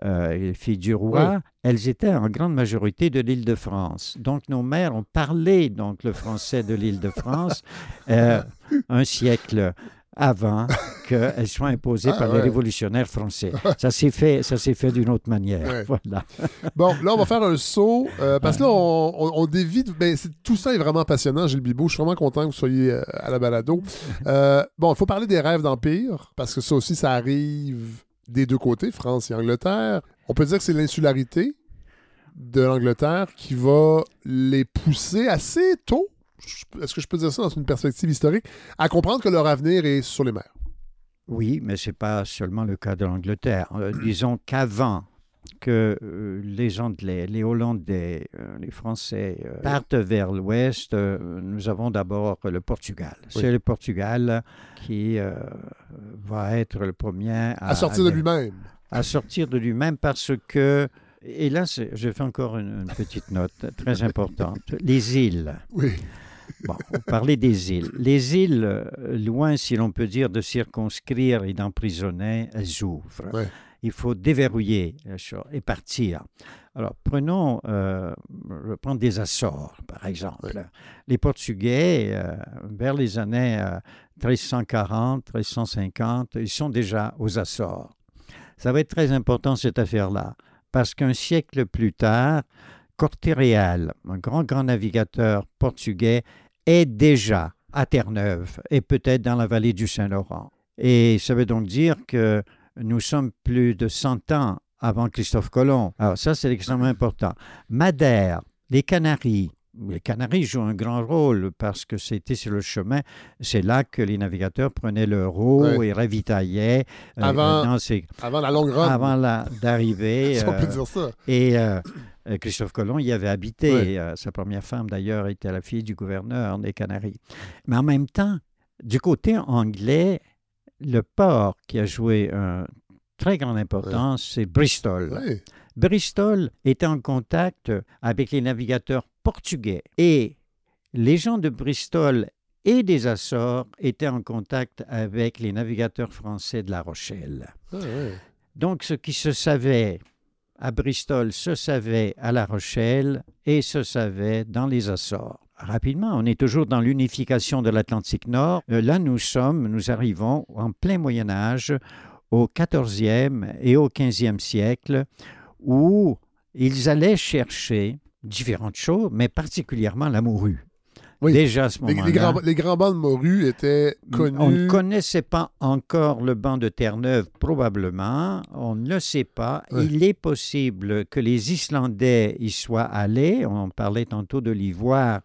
les filles du roi, elles étaient en grande majorité de l'île de France. Donc nos mères ont parlé donc le français de l'île de France un siècle avant qu'elle soit imposée ah, par les révolutionnaires français. Ça s'est fait, ça s'est fait d'une autre manière. Voilà. bon, là, on va faire un saut, euh, parce que là, on, on, dévie... Ben, tout ça est vraiment passionnant, Gilles Bibot. Je suis vraiment content que vous soyez euh, à la balado. Euh, bon, il faut parler des rêves d'empire, parce que ça aussi, ça arrive des deux côtés, France et Angleterre. On peut dire que c'est l'insularité de l'Angleterre qui va les pousser assez tôt est-ce que je peux dire ça dans une perspective historique, à comprendre que leur avenir est sur les mers. Oui, mais ce n'est pas seulement le cas de l'Angleterre. Euh, disons qu'avant que euh, les Anglais, les Hollandais, euh, les Français partent vers l'ouest, nous avons d'abord le Portugal. C'est le Portugal qui va être le premier à, sortir de lui-même. À sortir de lui-même parce que et là, je fais encore une, petite note très importante. Les îles. Oui. Bon, on parlait des îles. Les îles, euh, loin, si l'on peut dire, de circonscrire et d'emprisonner, elles ouvrent. Il faut déverrouiller et partir. Alors, prenons, euh, je prends des Açores, par exemple. Les Portugais, euh, vers les années 1340, 1350, ils sont déjà aux Açores. Ça va être très important, cette affaire-là, parce qu'un siècle plus tard, Corté-Réal, un grand, grand navigateur portugais, est déjà à Terre-Neuve et peut-être dans la vallée du Saint-Laurent. Et ça veut donc dire que nous sommes plus de 100 ans avant Christophe Colomb. Alors ça, c'est extrêmement important. Madère, les Canaries. Les Canaries jouent un grand rôle parce que c'était sur le chemin, c'est là que les navigateurs prenaient leur eau et ravitaillaient. Euh, avant, avant la longue. Avant d'arriver. on peut dire ça. Et euh, euh, Christophe Colomb y avait habité. Euh, sa première femme, d'ailleurs, était la fille du gouverneur des Canaries. Mais en même temps, du côté anglais, le port qui a joué une très grande importance, c'est Bristol. Bristol était en contact avec les navigateurs portugais et les gens de Bristol et des Açores étaient en contact avec les navigateurs français de La Rochelle. Ah, Donc, ce qui se savait à Bristol se savait à La Rochelle et se savait dans les Açores. Rapidement, on est toujours dans l'unification de l'Atlantique Nord. Euh, là, nous sommes, nous arrivons en plein Moyen Âge, au 14e et au 15e siècle, où ils allaient chercher différentes choses, mais particulièrement la morue. Déjà à ce moment-là. Les, grands, les, grands, bancs de morue étaient connus. On ne connaissait pas encore le banc de Terre-Neuve, probablement. On ne le sait pas. Il est possible que les Islandais y soient allés. On parlait tantôt de l'ivoire,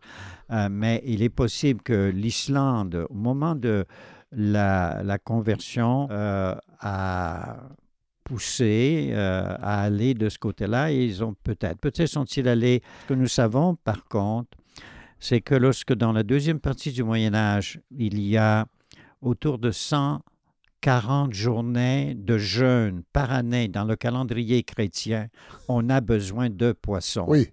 euh, mais il est possible que l'Islande, au moment de la, la conversion, euh, a poussé euh, à aller de ce côté-là. Ils ont peut-être, peut-être sont-ils allés. Ce que nous savons, par contre, c'est que lorsque dans la deuxième partie du Moyen Âge, il y a autour de 140 journées de jeûne par année dans le calendrier chrétien, on a besoin de poissons. Oui.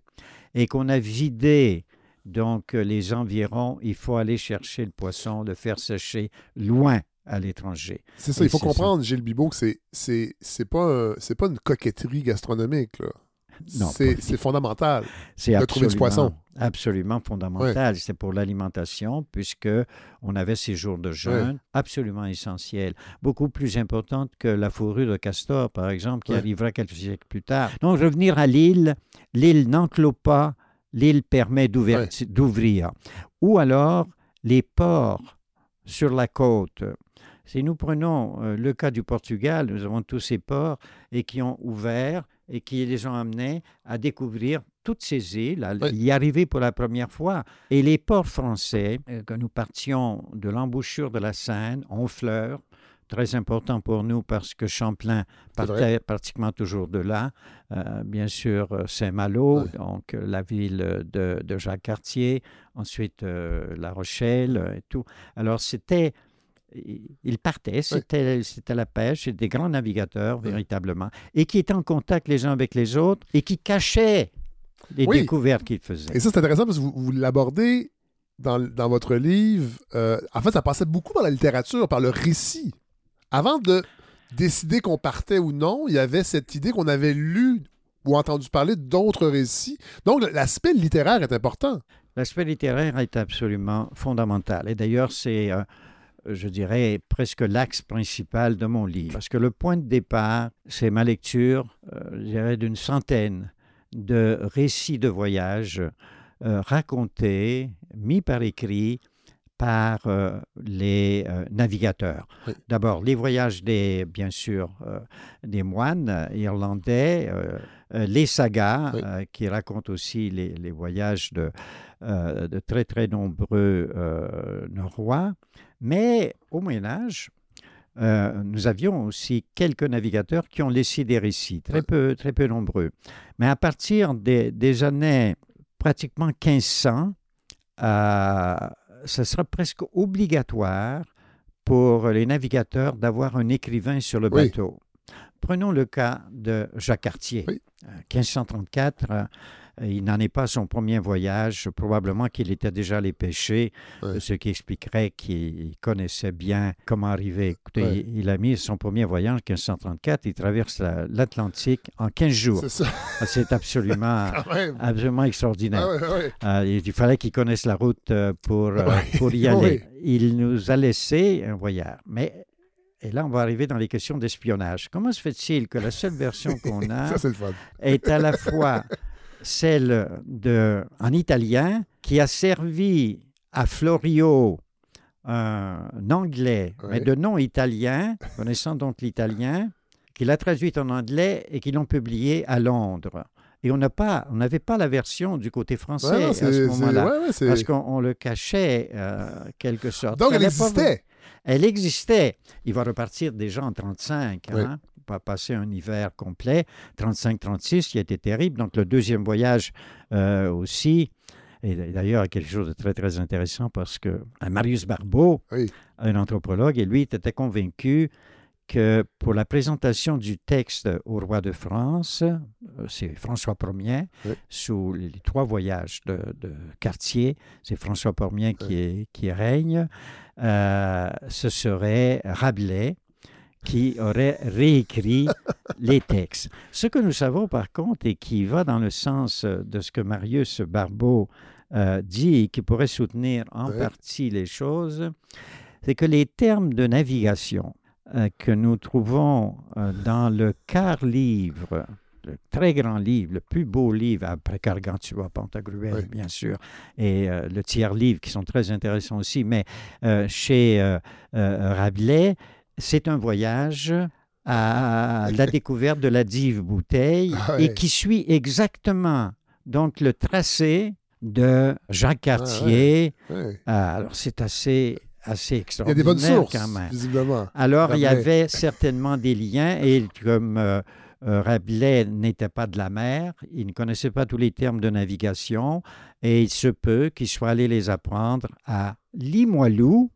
Et qu'on a vidé donc les environs, il faut aller chercher le poisson, le faire sécher loin à l'étranger. C'est ça, il faut comprendre, Gilles Bibot, que c'est, c'est, c'est, pas, c'est pas une coquetterie gastronomique. Là. C'est fondamental de trouver du poisson. absolument fondamentale. C'est pour l'alimentation, puisque on avait ces jours de jeûne absolument essentiels, beaucoup plus importantes que la fourrure de castor, par exemple, qui arrivera quelques siècles plus tard. Donc, revenir à l'île, l'île n'enclôt pas, l'île permet d'ouvrir. Ou alors, les ports sur la côte. Si nous prenons euh, le cas du Portugal, nous avons tous ces ports et qui ont ouvert et qui les ont amenés à découvrir toutes ces îles, à y arriver pour la première fois. Et les ports français, euh, que nous partions de l'embouchure de la Seine, Honfleur, très important pour nous parce que Champlain partait pratiquement toujours de là. Euh, bien sûr, Saint-Malo, donc la ville de, Jacques Cartier, ensuite La Rochelle et tout. Alors, c'était il partait, c'était la pêche, c'était des grands navigateurs, véritablement, et qui étaient en contact les uns avec les autres et qui cachaient les découvertes qu'ils faisaient. Et ça, c'est intéressant parce que vous, l'abordez dans, votre livre. Euh, en fait, ça passait beaucoup par la littérature, par le récit. Avant de décider qu'on partait ou non, il y avait cette idée qu'on avait lu ou entendu parler d'autres récits. Donc, l'aspect littéraire est important. L'aspect littéraire est absolument fondamental. Et d'ailleurs, c'est... Euh, je dirais, presque l'axe principal de mon livre. Parce que le point de départ, c'est ma lecture, euh, je dirais, d'une centaine de récits de voyage euh, racontés, mis par écrit par euh, les navigateurs. D'abord, les voyages des, bien sûr, des moines irlandais, les sagas, qui racontent aussi les, les voyages de, de, très, très nombreux Norrois. Mais au Moyen Âge, euh, nous avions aussi quelques navigateurs qui ont laissé des récits, très peu, très peu nombreux. Mais à partir des, années pratiquement 1500, euh, ce sera presque obligatoire pour les navigateurs d'avoir un écrivain sur le bateau. Prenons le cas de Jacques Cartier. 1534, euh, euh, il n'en est pas son premier voyage. Probablement qu'il était déjà allé pêcher, ce qui expliquerait qu'il connaissait bien comment arriver. Écoutez, il, a mis son premier voyage en 1534. Il traverse l'Atlantique en 15 jours. C'est absolument, absolument extraordinaire. Ah euh, il fallait qu'il connaisse la route euh, pour, pour y aller. Il nous a laissé un voyage. Mais et là, on va arriver dans les questions d'espionnage. Comment se fait-il que la seule version qu'on a est à la fois celle de, en italien qui a servi à Florio un anglais, mais de nom italien, connaissant donc l'italien, qu'il a traduit en anglais et qu'ils l'ont publié à Londres. Et on n'avait pas la version du côté français à ce moment-là, parce qu'on le cachait euh, quelque sorte. Donc elle existait. Elle existait. Il va repartir déjà en 35 pas passé un hiver complet, 35-36, qui a été terrible. Donc le deuxième voyage euh, aussi. Et d'ailleurs, quelque chose de très, très intéressant parce que euh, Marius Barbeau, un anthropologue, et lui était convaincu que pour la présentation du texte au roi de France, euh, c'est François Ier, sous les trois voyages de, Cartier, c'est François Ier qui, qui règne, ce serait Rabelais qui aurait réécrit les textes. Ce que nous savons par contre et qui va dans le sens de ce que Marius Barbeau euh, dit et qui pourrait soutenir en partie les choses, c'est que les termes de navigation euh, que nous trouvons euh, dans le quart livre, le très grand livre, le plus beau livre après Gargantua, Pantagruel, bien sûr, et le tiers livre qui sont très intéressants aussi, mais chez Rabelais, c'est un voyage à la découverte de la dive bouteille ah et qui suit exactement donc le tracé de Jacques ah Cartier. Ah, alors c'est assez assez extraordinaire. Il y a des bonnes sources, quand même. visiblement. Alors, il y avait certainement des liens, et comme euh, euh, Rabelais n'était pas de la mer, il ne connaissait pas tous les termes de navigation, et il se peut qu'il soit allé les apprendre à Limoilou,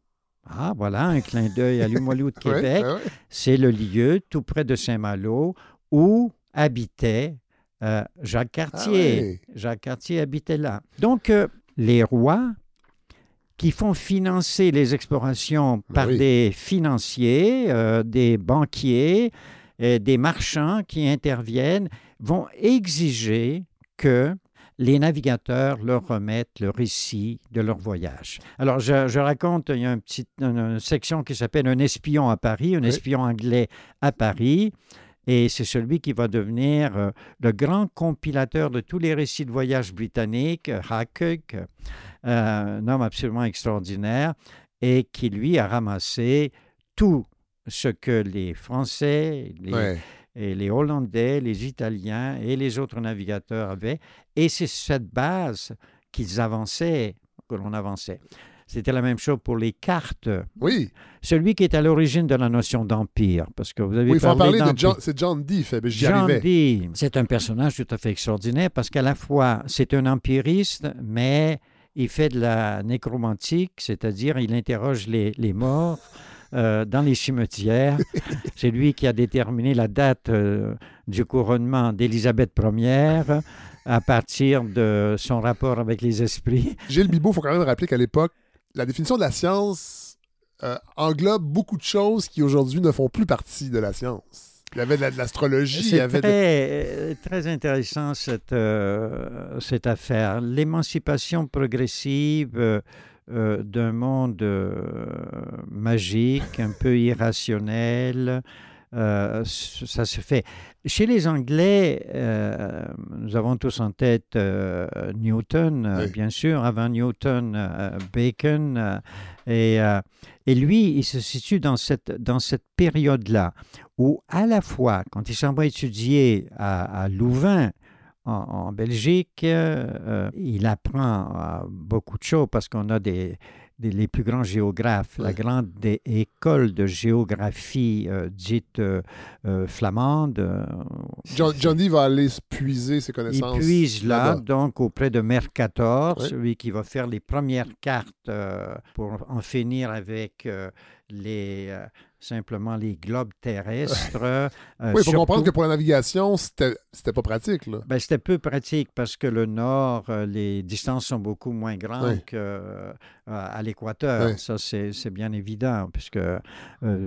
ah, voilà, un clin d'œil à Limoilou de Québec. C'est le lieu tout près de Saint-Malo où habitait euh, Jacques Cartier. Ah Jacques Cartier habitait là. Donc, euh, les rois qui font financer les explorations ben par des financiers, euh, des banquiers, des marchands qui interviennent, vont exiger que les navigateurs leur remettent le récit de leur voyage. Alors, je, je raconte, il y a une, une section qui s'appelle Un espion à Paris, un Oui. espion anglais à Paris. Et c'est celui qui va devenir euh, le grand compilateur de tous les récits de voyage britanniques, Hackett, euh, un homme absolument extraordinaire, et qui, lui, a ramassé tout ce que les Français, les, Ouais. Et les Hollandais, les Italiens et les autres navigateurs avaient. Et c'est cette base qu'ils avançaient, que l'on avançait. C'était la même chose pour les cartes. Oui, Celui qui est à l'origine de la notion d'empire, parce que vous avez oui il faut en parlé parler de. John. C'est John Dee, fait, ben, j'y John arrivais. Dee, c'est un personnage tout à fait extraordinaire parce qu'à la fois, c'est un empiriste, mais il fait de la nécromantique, c'est-à-dire il interroge les, les morts euh, dans les cimetières. c'est lui qui a déterminé la date euh, du couronnement d'Élisabeth Ier à partir de son rapport avec les esprits. Gilles Bibot, il faut quand même rappeler qu'à l'époque, la définition de la science euh, englobe beaucoup de choses qui aujourd'hui ne font plus partie de la science. Il y avait de la- l'astrologie, y C'est avait de- très, très intéressant cette, euh, cette affaire. L'émancipation progressive euh, d'un monde euh, magique, un peu irrationnel. euh, ça se fait. Chez les Anglais, euh, nous avons tous en tête euh, Newton, Oui. bien sûr, avant Newton, Bacon, et, et lui, il se situe dans cette, dans cette période-là où à la fois, quand il s'en va étudier à, à Louvain, en, en Belgique, euh, euh, il apprend euh, beaucoup de choses parce qu'on a des, des- les plus grands géographes, la grande des- école de géographie euh, dite euh, flamande. John, John Dee va aller se puiser ses il connaissances. puise là, donc auprès de Mercator, celui qui va faire les premières cartes pour en finir avec les, simplement les globes terrestres. euh, Oui, il faut surtout- comprendre que pour la navigation, c'était pas pratique. Ben, c'était peu pratique parce que le nord, euh, les distances sont beaucoup moins grandes qu'à l'équateur. Ouais. Ça, c'est bien évident, puisque euh,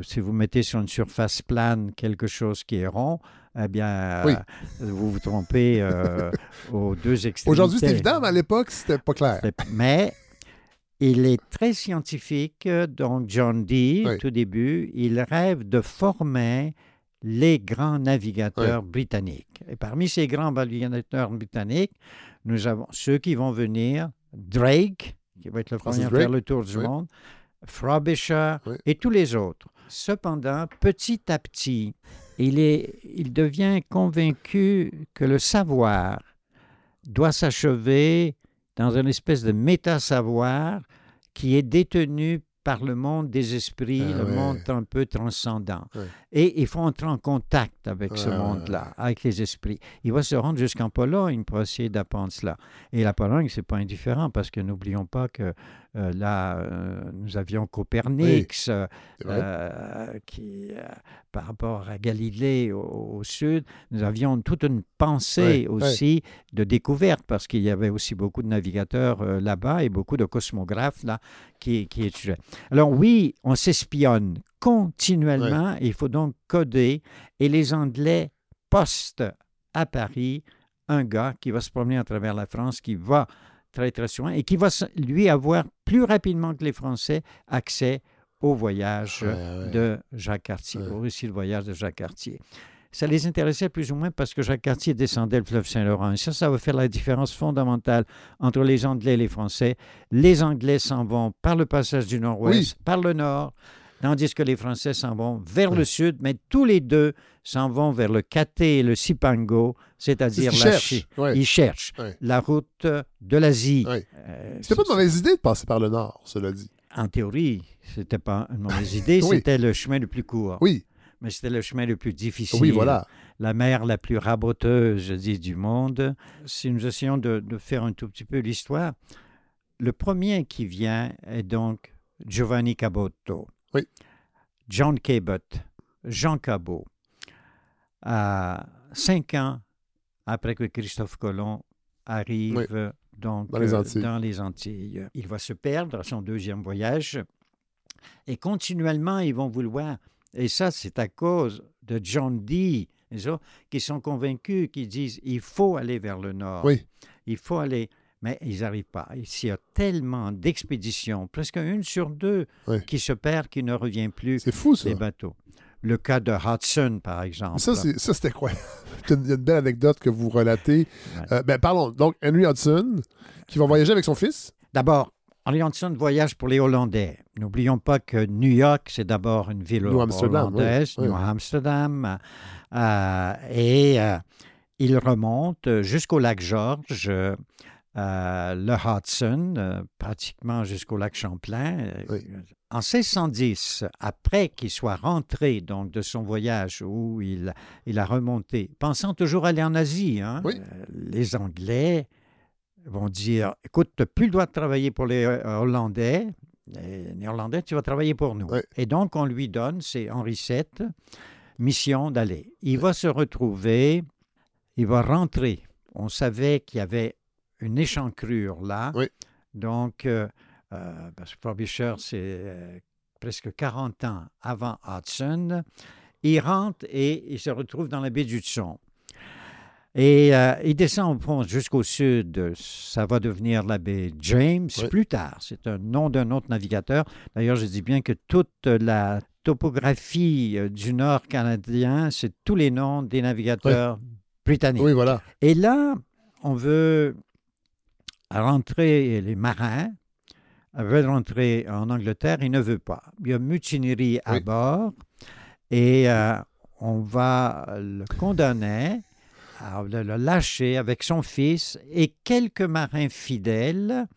si vous mettez sur une surface plane quelque chose qui est rond, eh bien, Oui. euh, vous vous trompez euh, aux deux extrémités. Aujourd'hui, c'est évident, mais à l'époque, c'était pas clair. Mais il est très scientifique, donc John Dee, Oui. tout début, il rêve de former les grands navigateurs britanniques. Et parmi ces grands navigateurs britanniques, nous avons ceux qui vont venir, Drake, qui va être le Francis premier à faire le tour du Oui. monde, Frobisher et tous les autres. Cependant, petit à petit, il, est, il devient convaincu que le savoir doit s'achever dans une espèce de méta-savoir qui est détenu par le monde des esprits, Ah le ouais. monde un peu transcendant. Ouais. Et il faut entrer en contact avec ce ouais, monde-là, avec les esprits. Il va se rendre jusqu'en Pologne pour essayer d'apprendre cela. Et la Pologne, c'est pas indifférent parce que n'oublions pas que euh, là, euh, nous avions Copernic, euh, euh, qui, par rapport à Galilée au, au sud, nous avions toute une pensée aussi de découverte, parce qu'il y avait aussi beaucoup de navigateurs là-bas et beaucoup de cosmographes là qui, qui étudiaient. Alors oui, on s'espionne continuellement, il faut donc coder, et les Anglais postent à Paris un gars qui va se promener à travers la France, qui va très très souvent, et qui va lui avoir plus rapidement que les Français accès au voyage Ouais, ouais. de Jacques Cartier, Ouais. au récit de voyage de Jacques Cartier. Ça les intéressait plus ou moins parce que Jacques Cartier descendait le fleuve Saint-Laurent. Et ça, ça va faire la différence fondamentale entre les Anglais et les Français. Les Anglais s'en vont par le passage du Nord-Ouest, par le Nord, tandis que les Français s'en vont vers le Sud, mais tous les deux s'en vont vers le Caté et le Cipango, C'est c'est-à-dire la cherchent. Ils cherchent la route de l'Asie. Euh, C'était pas une mauvaise idée de passer par le Nord, cela dit. en théorie, c'était pas une mauvaise idée, c'était le chemin le plus court. Oui, Mais c'était le chemin le plus difficile. oui, voilà. La mer la plus raboteuse, je dis, du monde. Si nous essayons de, de faire un tout petit peu l'histoire, le premier qui vient est donc Giovanni Caboto. Oui. John Cabot, Jean Cabot, à cinq ans après que Christophe Colomb arrive Oui. donc, Dans les euh, Antilles. dans les Antilles. Il va se perdre à son deuxième voyage et continuellement, ils vont vouloir, et ça c'est à cause de John Dee, les qui sont convaincus, qui disent il faut aller vers le nord. Oui. il faut aller. Mais ils n'arrivent pas. Ici, il y a tellement d'expéditions, presque une sur deux, Oui. qui se perd, qui ne revient plus C'est fou, ça. des bateaux. Le cas de Hudson, par exemple. Ça, c'est incroyable. Il y a une- il y a une belle anecdote que vous relatez. Ouais. Euh, ben, parlons. Donc, Henry Hudson, qui va voyager avec son fils? D'abord, Hudson voyage pour les Hollandais. N'oublions pas que New York, c'est d'abord une ville New hollandaise, oui, oui. New Amsterdam, euh, et euh, il remonte jusqu'au lac George, euh, le Hudson, euh, pratiquement jusqu'au lac Champlain. Oui. En 1610, après qu'il soit rentré donc de son voyage où il, il a remonté, pensant toujours aller en Asie, hein, Oui. euh, les Anglais vont dire écoute, tu n'as plus le droit de travailler pour les euh, Hollandais. Les Néerlandais, tu vas travailler pour nous. Oui. Et donc, on lui donne, c'est Henri VII, mission d'aller. Il va se retrouver, il va rentrer. On savait qu'il y avait une échancrure là. Oui. Donc, euh, euh, parce que Frobisher, c'est euh, presque 40 ans avant Hudson. Il rentre et il se retrouve dans la baie d'Hudson. Et euh, il descend au fond jusqu'au sud. Ça va devenir la baie James Oui. plus tard. C'est un nom d'un autre navigateur. D'ailleurs, je dis bien que toute la topographie euh, du nord canadien, c'est tous les noms des navigateurs britanniques. Oui, voilà. Et là, on veut rentrer, les marins veulent rentrer en Angleterre, il ne veut pas. Il y a mutinerie à Oui. bord et euh, on va le condamner à le, lâcher avec son fils et quelques marins fidèles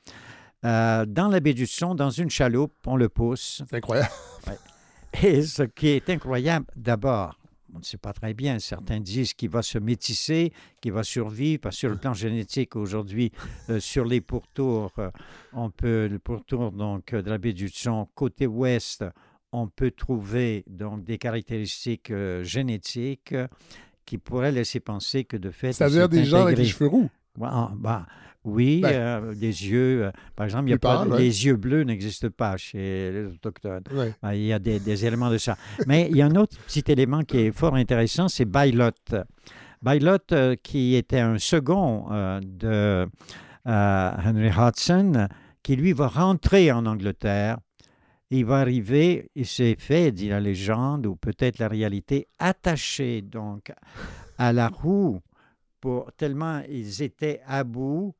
euh, dans la baie du Son, dans une chaloupe, on le pousse. C'est incroyable. Et ce qui est incroyable, d'abord, on ne sait pas très bien, certains disent qu'il va se métisser, qu'il va survivre, parce que sur le plan génétique, aujourd'hui, euh, sur les pourtours, euh, on peut, le pourtour donc, de la baie du Son, côté ouest, on peut trouver donc des caractéristiques euh, génétiques qui pourraient laisser penser que de fait, Ça il veut dire s'est des gens avec les cheveux roux. Ah, bah, oui, Ben. euh, des yeux. euh, par exemple, il y a pas, ouais. les yeux bleus n'existent pas chez les autochtones. Ouais. Ah, Il y a des, des éléments de ça. Mais il y a un autre petit élément qui est fort intéressant, c'est Bylot. Bylot, euh, qui était un second euh, de euh, Henry Hudson, qui lui va rentrer en Angleterre. Il va arriver, il s'est fait, dit la légende, ou peut-être la réalité, attaché donc à la roue, pour, tellement ils étaient à bout,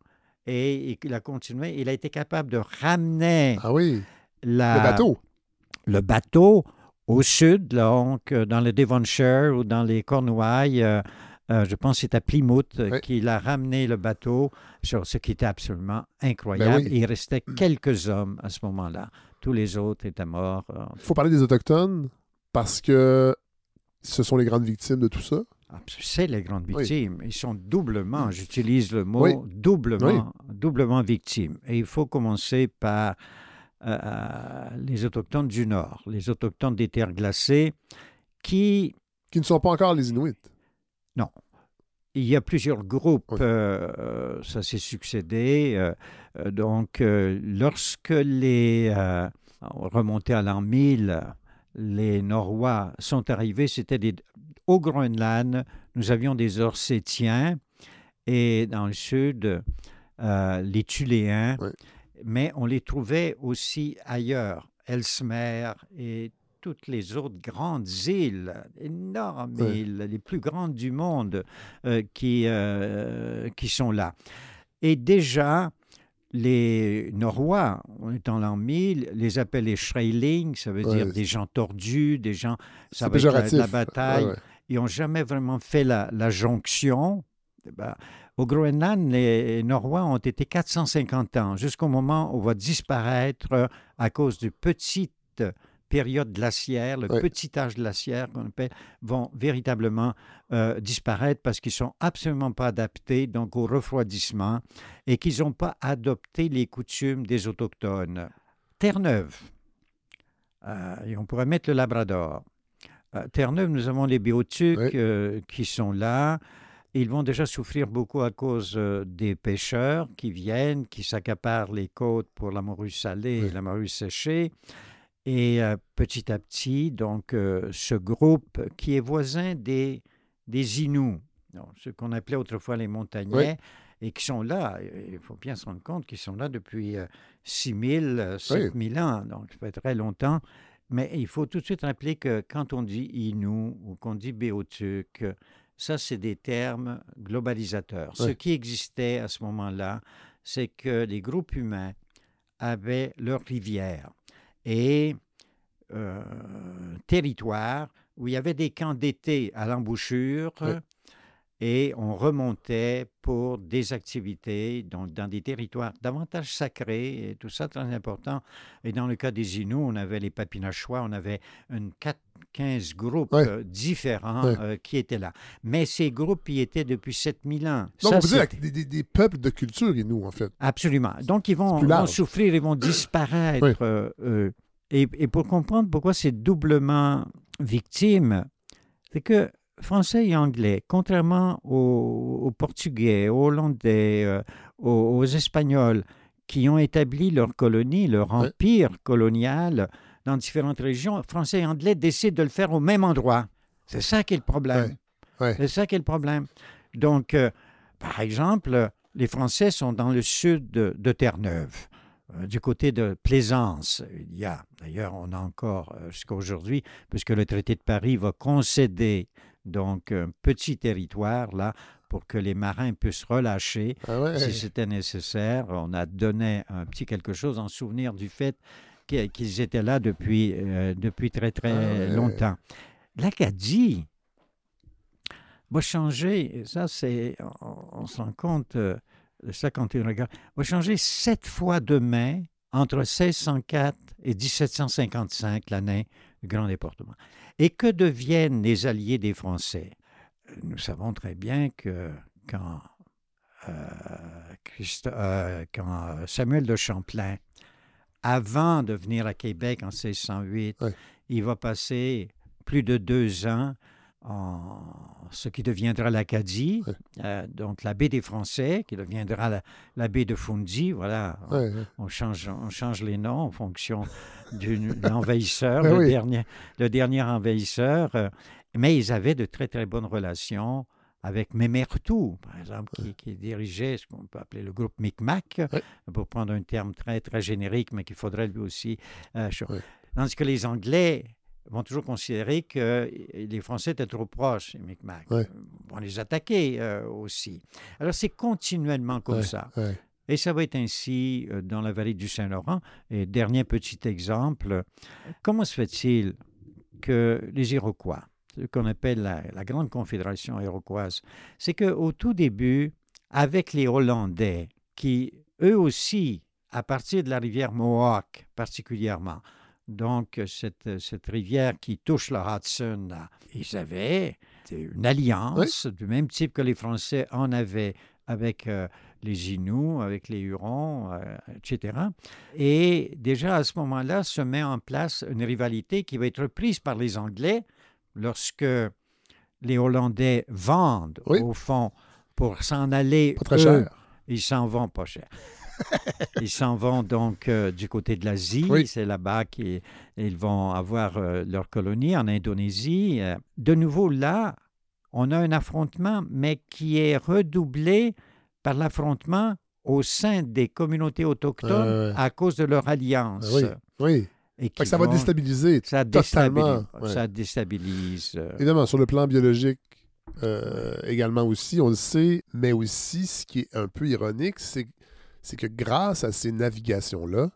et il a continué. Il a été capable de ramener Ah oui. la, Le bateau. le bateau au sud, donc euh, dans le Devonshire ou dans les Cornouailles. euh, euh, je pense que c'est à Plymouth euh, Oui. qu'il a ramené le bateau, sur ce qui était absolument incroyable. Ben oui. Il restait quelques hommes à ce moment-là. Tous les autres étaient morts. euh, Il faut parler des Autochtones parce que ce sont les grandes victimes de tout ça. C'est les grandes Oui. victimes. Ils sont doublement, j'utilise le mot, Oui. doublement, doublement victimes. Et il faut commencer par euh, les Autochtones du Nord, les Autochtones des terres glacées, qui, Qui ne sont pas encore les Inuits. Il y a plusieurs groupes, Oui. euh, ça s'est succédé. euh, euh, donc, euh, lorsque les remontés à l'an 1000, les Norrois sont arrivés, c'était au Groenland, nous avions des Orsétiens et dans le sud, les Tuléens, Oui. mais on les trouvait aussi ailleurs, Ellesmere et toutes les autres grandes îles, énormes îles, les plus grandes du monde euh, qui, euh, qui sont là. Et déjà, les Norrois, on est en l'an 1000, les appellent les Schreiling, ça veut Ouais. dire des gens tordus, des gens, ça va être la, la bataille. Ouais. Ils n'ont jamais vraiment fait la, la jonction. Eh ben, au Groenland, les Norrois ont été 450 ans, jusqu'au moment où on va disparaître euh, à cause de petites périodes glaciaires, le petit âge glaciaire qu'on appelle, vont véritablement euh, disparaître parce qu'ils ne sont absolument pas adaptés donc au refroidissement et qu'ils n'ont pas adopté les coutumes des Autochtones. Terre-Neuve, euh, et on pourrait mettre le Labrador. Euh, Terre-Neuve, nous avons les biotucs Oui. qui sont là. Ils vont déjà souffrir beaucoup à cause des pêcheurs qui viennent, qui s'accaparent les côtes pour la morue salée et la morue séchée. Et euh, petit à petit, donc, euh, ce groupe qui est voisin des, des Inuits, ce qu'on appelait autrefois les montagnais, et qui sont là. Il faut bien se rendre compte qu'ils sont là depuis 6000, 7000 ans, donc ça fait très longtemps. Mais il faut tout de suite rappeler que quand on dit Inou ou qu'on dit Béotuc, ça, c'est des termes globalisateurs. Ce qui existait à ce moment-là, c'est que les groupes humains avaient leur rivière et euh, territoire où il y avait des camps d'été à l'embouchure et on remontait pour des activités dans, dans, des territoires davantage sacrés et tout ça très important. Et dans le cas des Inuits, on avait les Papinachois, on avait une 4, 15 groupes euh, différents euh, qui étaient là. Mais ces groupes y étaient depuis 7000 ans. Donc, ça, vous des, des, peuples de culture Inuits, en fait. Absolument. Donc, ils vont, vont souffrir, ils vont disparaître. Euh, et, et, pour comprendre pourquoi c'est doublement victime, c'est que français et anglais, contrairement aux, portugais, aux hollandais, euh, aux, espagnols, qui ont établi leur colonie, leur empire colonial dans différentes régions, français et anglais décident de le faire au même endroit. C'est ça qui est le problème. C'est ça qui est le problème. Donc, euh, par exemple, les Français sont dans le sud de, Terre-Neuve euh, du côté de Plaisance. Il y a, d'ailleurs, on a encore jusqu'à aujourd'hui, puisque le traité de Paris va concéder donc, un petit territoire là pour que les marins puissent relâcher ah si c'était nécessaire. On a donné un petit quelque chose en souvenir du fait qu'ils étaient là depuis, euh, depuis très, très ah longtemps. L'Acadie va changer, ça c'est, on, se rend compte euh, ça quand on regarde, va changer sept fois de mai entre 1604 et 1755, l'année Grand Déportement. Et que deviennent les alliés des Français? Nous savons très bien que quand, euh, euh, quand Samuel de Champlain, avant de venir à Québec en 1608, il va passer plus de deux ans en ce qui deviendra l'Acadie, euh, donc la baie des Français, qui deviendra la, baie de Fundy. Voilà, on, change, on change les noms en fonction de l'envahisseur, le, dernier, le dernier envahisseur. Euh, mais ils avaient de très, très bonnes relations avec Memertou, par exemple, qui, dirigeait ce qu'on peut appeler le groupe Micmac, pour prendre un terme très, très générique, mais qu'il faudrait lui aussi... Euh, Tandis que les Anglais vont toujours considérer que les Français étaient trop proches, les Micmacs. vont les attaquer euh, aussi. Alors c'est continuellement comme ça. Et ça va être ainsi euh, dans la vallée du Saint-Laurent. Et dernier petit exemple, comment se fait-il que les Iroquois, ce qu'on appelle la, la, Grande Confédération iroquoise, c'est qu'au tout début, avec les Hollandais, qui eux aussi, à partir de la rivière Mohawk particulièrement, donc cette, cette rivière qui touche le Hudson, ils avaient une alliance du même type que les Français en avaient avec euh, les Inuits, avec les Hurons, euh, etc. Et déjà à ce moment-là se met en place une rivalité qui va être prise par les Anglais lorsque les Hollandais vendent au fond pour s'en aller. Pas très cher. Ils s'en vont pas cher. Ils s'en vont donc euh, du côté de l'Asie. C'est là-bas qu'ils vont avoir euh, leur colonie en Indonésie. Euh, de nouveau, là, on a un affrontement, mais qui est redoublé par l'affrontement au sein des communautés autochtones à cause de leur alliance. Oui, oui. Et ça va déstabiliser ça totalement. Ça déstabilise. Évidemment, sur le plan biologique, également aussi, on le sait, mais aussi, ce qui est un peu ironique, c'est c'est que grâce à ces navigations-là,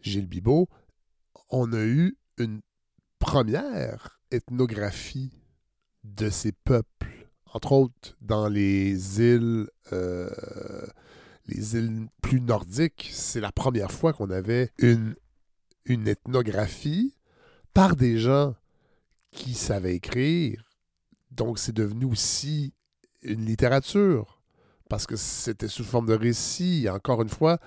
Gilles Bibot, on a eu une première ethnographie de ces peuples, entre autres dans les îles, euh, les îles plus nordiques. C'est la première fois qu'on avait une, une ethnographie par des gens qui savaient écrire. Donc c'est devenu aussi une littérature parce que c'était sous forme de récit. encore une fois,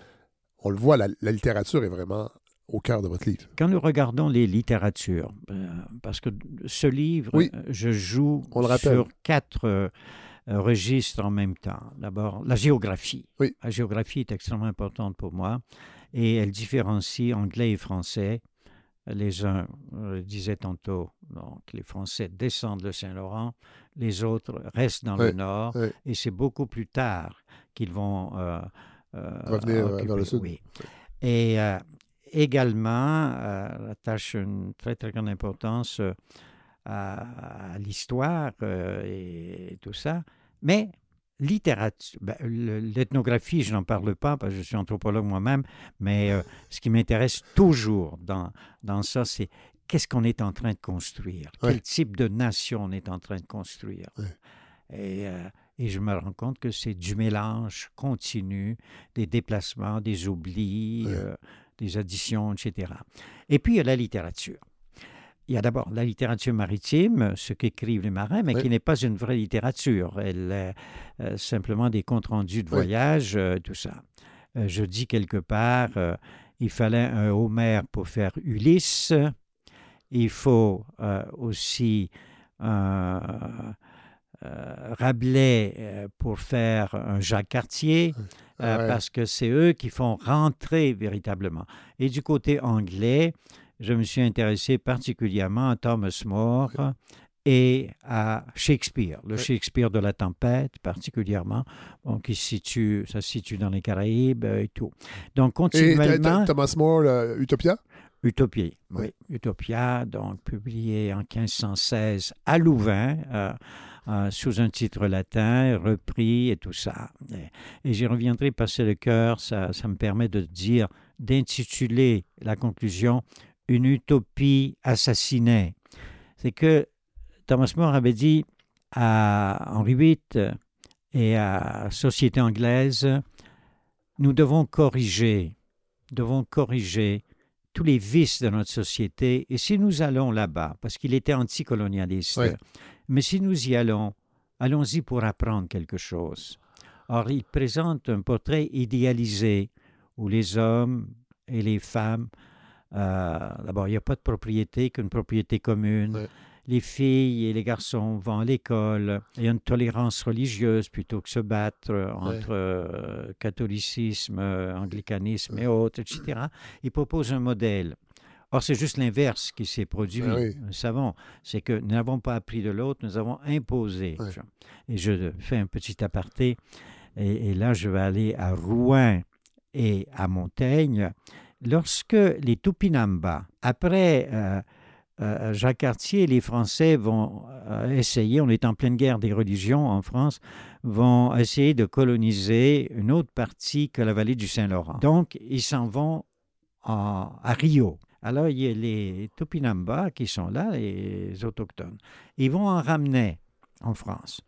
on le voit, la, littérature est vraiment au cœur de votre livre. Quand nous regardons les littératures, euh, parce que ce livre, euh, je joue sur quatre euh, registres en même temps. D'abord, la géographie. La géographie est extrêmement importante pour moi et elle différencie anglais et français. Les uns, je le disais tantôt, donc les Français descendent le Saint-Laurent, les autres restent dans le nord, et c'est beaucoup plus tard qu'ils vont euh, euh, Revenir, euh, le sud. Oui. Et euh, également, euh, attache une très très grande importance euh, à, à l'histoire euh, et, tout ça. Mais littérature, ben, le- l'ethnographie, je n'en parle pas parce que je suis anthropologue moi-même, mais euh, ce qui m'intéresse toujours dans, dans ça, c'est qu'est-ce qu'on est en train de construire, Ouais. quel type de nation on est en train de construire? Ouais. Et, euh, et je me rends compte que c'est du mélange continu, des déplacements, des oublis, Ouais. euh, des additions, etc. Et puis il y a la littérature. Il y a d'abord la littérature maritime, ce qu'écrivent les marins, mais Oui. qui n'est pas une vraie littérature. Elle est euh, simplement des comptes rendus de Oui. voyage, euh, tout ça. Euh, je dis quelque part, il fallait un Homère pour faire Ulysse. Il faut aussi un Rabelais pour faire un Jacques Cartier, Ouais. parce que c'est eux qui font rentrer véritablement. Et du côté anglais, je me suis intéressé particulièrement à Thomas More et à Shakespeare, le. Shakespeare de la tempête particulièrement, bon, qui se situe, ça se situe dans les Caraïbes euh, et tout. Donc continuellement, Thomas More, Utopia? Utopie, Ouais. oui. Utopia, donc publié en 1516 à Louvain, euh, euh, sous un titre latin, repris et tout ça. Et, et j'y reviendrai passer le cœur, ça, ça me permet de dire, d'intituler la conclusion Une utopie assassinée. C'est que Thomas More avait dit à Henri VIII et à Société anglaise, nous devons corriger, devons corriger tous les vices de notre société. Et si nous allons là-bas, parce qu'il était anticolonialiste, Oui. mais si nous y allons, allons-y pour apprendre quelque chose. Or, il présente un portrait idéalisé où les hommes et les femmes, d'abord, il n'y a pas de propriété qu'une propriété commune. Ouais. Les filles et les garçons vont à l'école. Il y a une tolérance religieuse plutôt que se battre euh, entre euh, catholicisme, euh, anglicanisme et autres, etc. Il propose un modèle. Or, c'est juste l'inverse qui s'est produit. Ah oui. Nous savons, c'est que nous n'avons pas appris de l'autre, nous avons imposé. Ouais. Et je fais un petit aparté. Et, et là, je vais aller à Rouen et à Montaigne. Lorsque les Tupinamba, après euh, euh, Jacques Cartier, les Français vont euh, essayer, on est en pleine guerre des religions en France, vont essayer de coloniser une autre partie que la vallée du Saint-Laurent. Donc, ils s'en vont à Rio. Alors, il y a les Tupinamba qui sont là, les autochtones. Ils vont en ramener en France.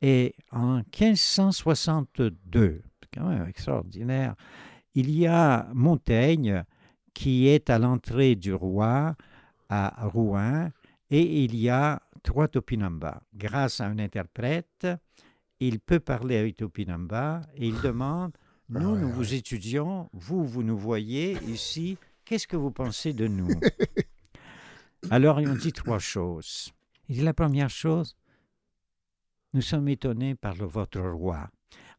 Et en 1562, c'est quand même extraordinaire, il y a Montaigne qui est à l'entrée du roi à Rouen et il y a trois Topinamba. Grâce à un interprète, il peut parler avec Topinamba et il demande Nous, ouais, nous ouais. vous étudions, vous, vous nous voyez ici, qu'est-ce que vous pensez de nous? Alors, ils ont dit trois choses. Il dit La première chose, nous sommes étonnés par le, votre roi.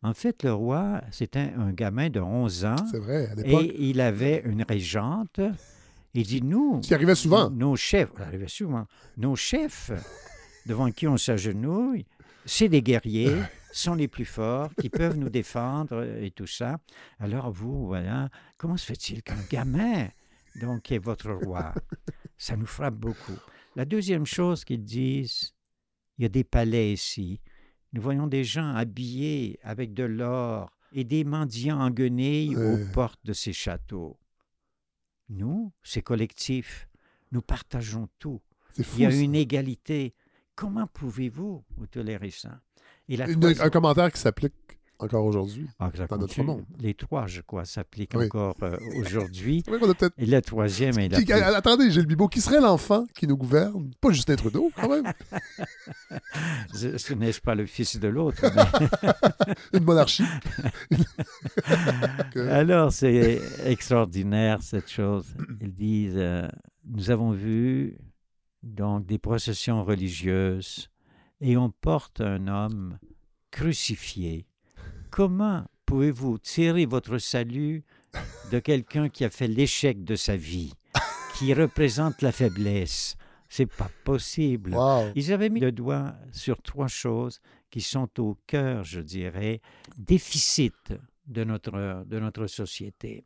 En fait, le roi, c'était un gamin de 11 ans C'est vrai, à l'époque. et il avait une régente. Il dit Nous, Ce qui arrivait souvent. nos chefs, arrivait souvent, nos chefs devant qui on s'agenouille, c'est des guerriers, sont les plus forts, qui peuvent nous défendre et tout ça. Alors vous, voilà, comment se fait-il qu'un gamin, donc, est votre roi? Ça nous frappe beaucoup. La deuxième chose qu'ils disent, il y a des palais ici. Nous voyons des gens habillés avec de l'or et des mendiants en guenilles Ouais. aux portes de ces châteaux. Nous, c'est collectif. Nous partageons tout. Fou. Il y a ça. une égalité. Comment pouvez-vous vous tolérer ça Et la Une- troisième- un commentaire qui s'applique encore aujourd'hui. Ah, dans notre monde. Les trois, je crois, s'appliquent Oui. encore euh, aujourd'hui. Et la troisième est la Qui- plus- Attendez, Gilles Bibo, qui serait l'enfant qui nous gouverne? Pas Justin Trudeau, quand même. Ce, n'est pas le fils de l'autre. mais- Une monarchie. Alors, c'est extraordinaire cette chose. Ils disent euh, Nous avons vu donc des processions religieuses et on porte un homme crucifié. Comment pouvez-vous tirer votre salut de quelqu'un qui a fait l'échec de sa vie, qui représente la faiblesse? C'est pas possible. Wow. Ils avaient mis le doigt sur trois choses qui sont au cœur, je dirais, déficit de notre, de notre société.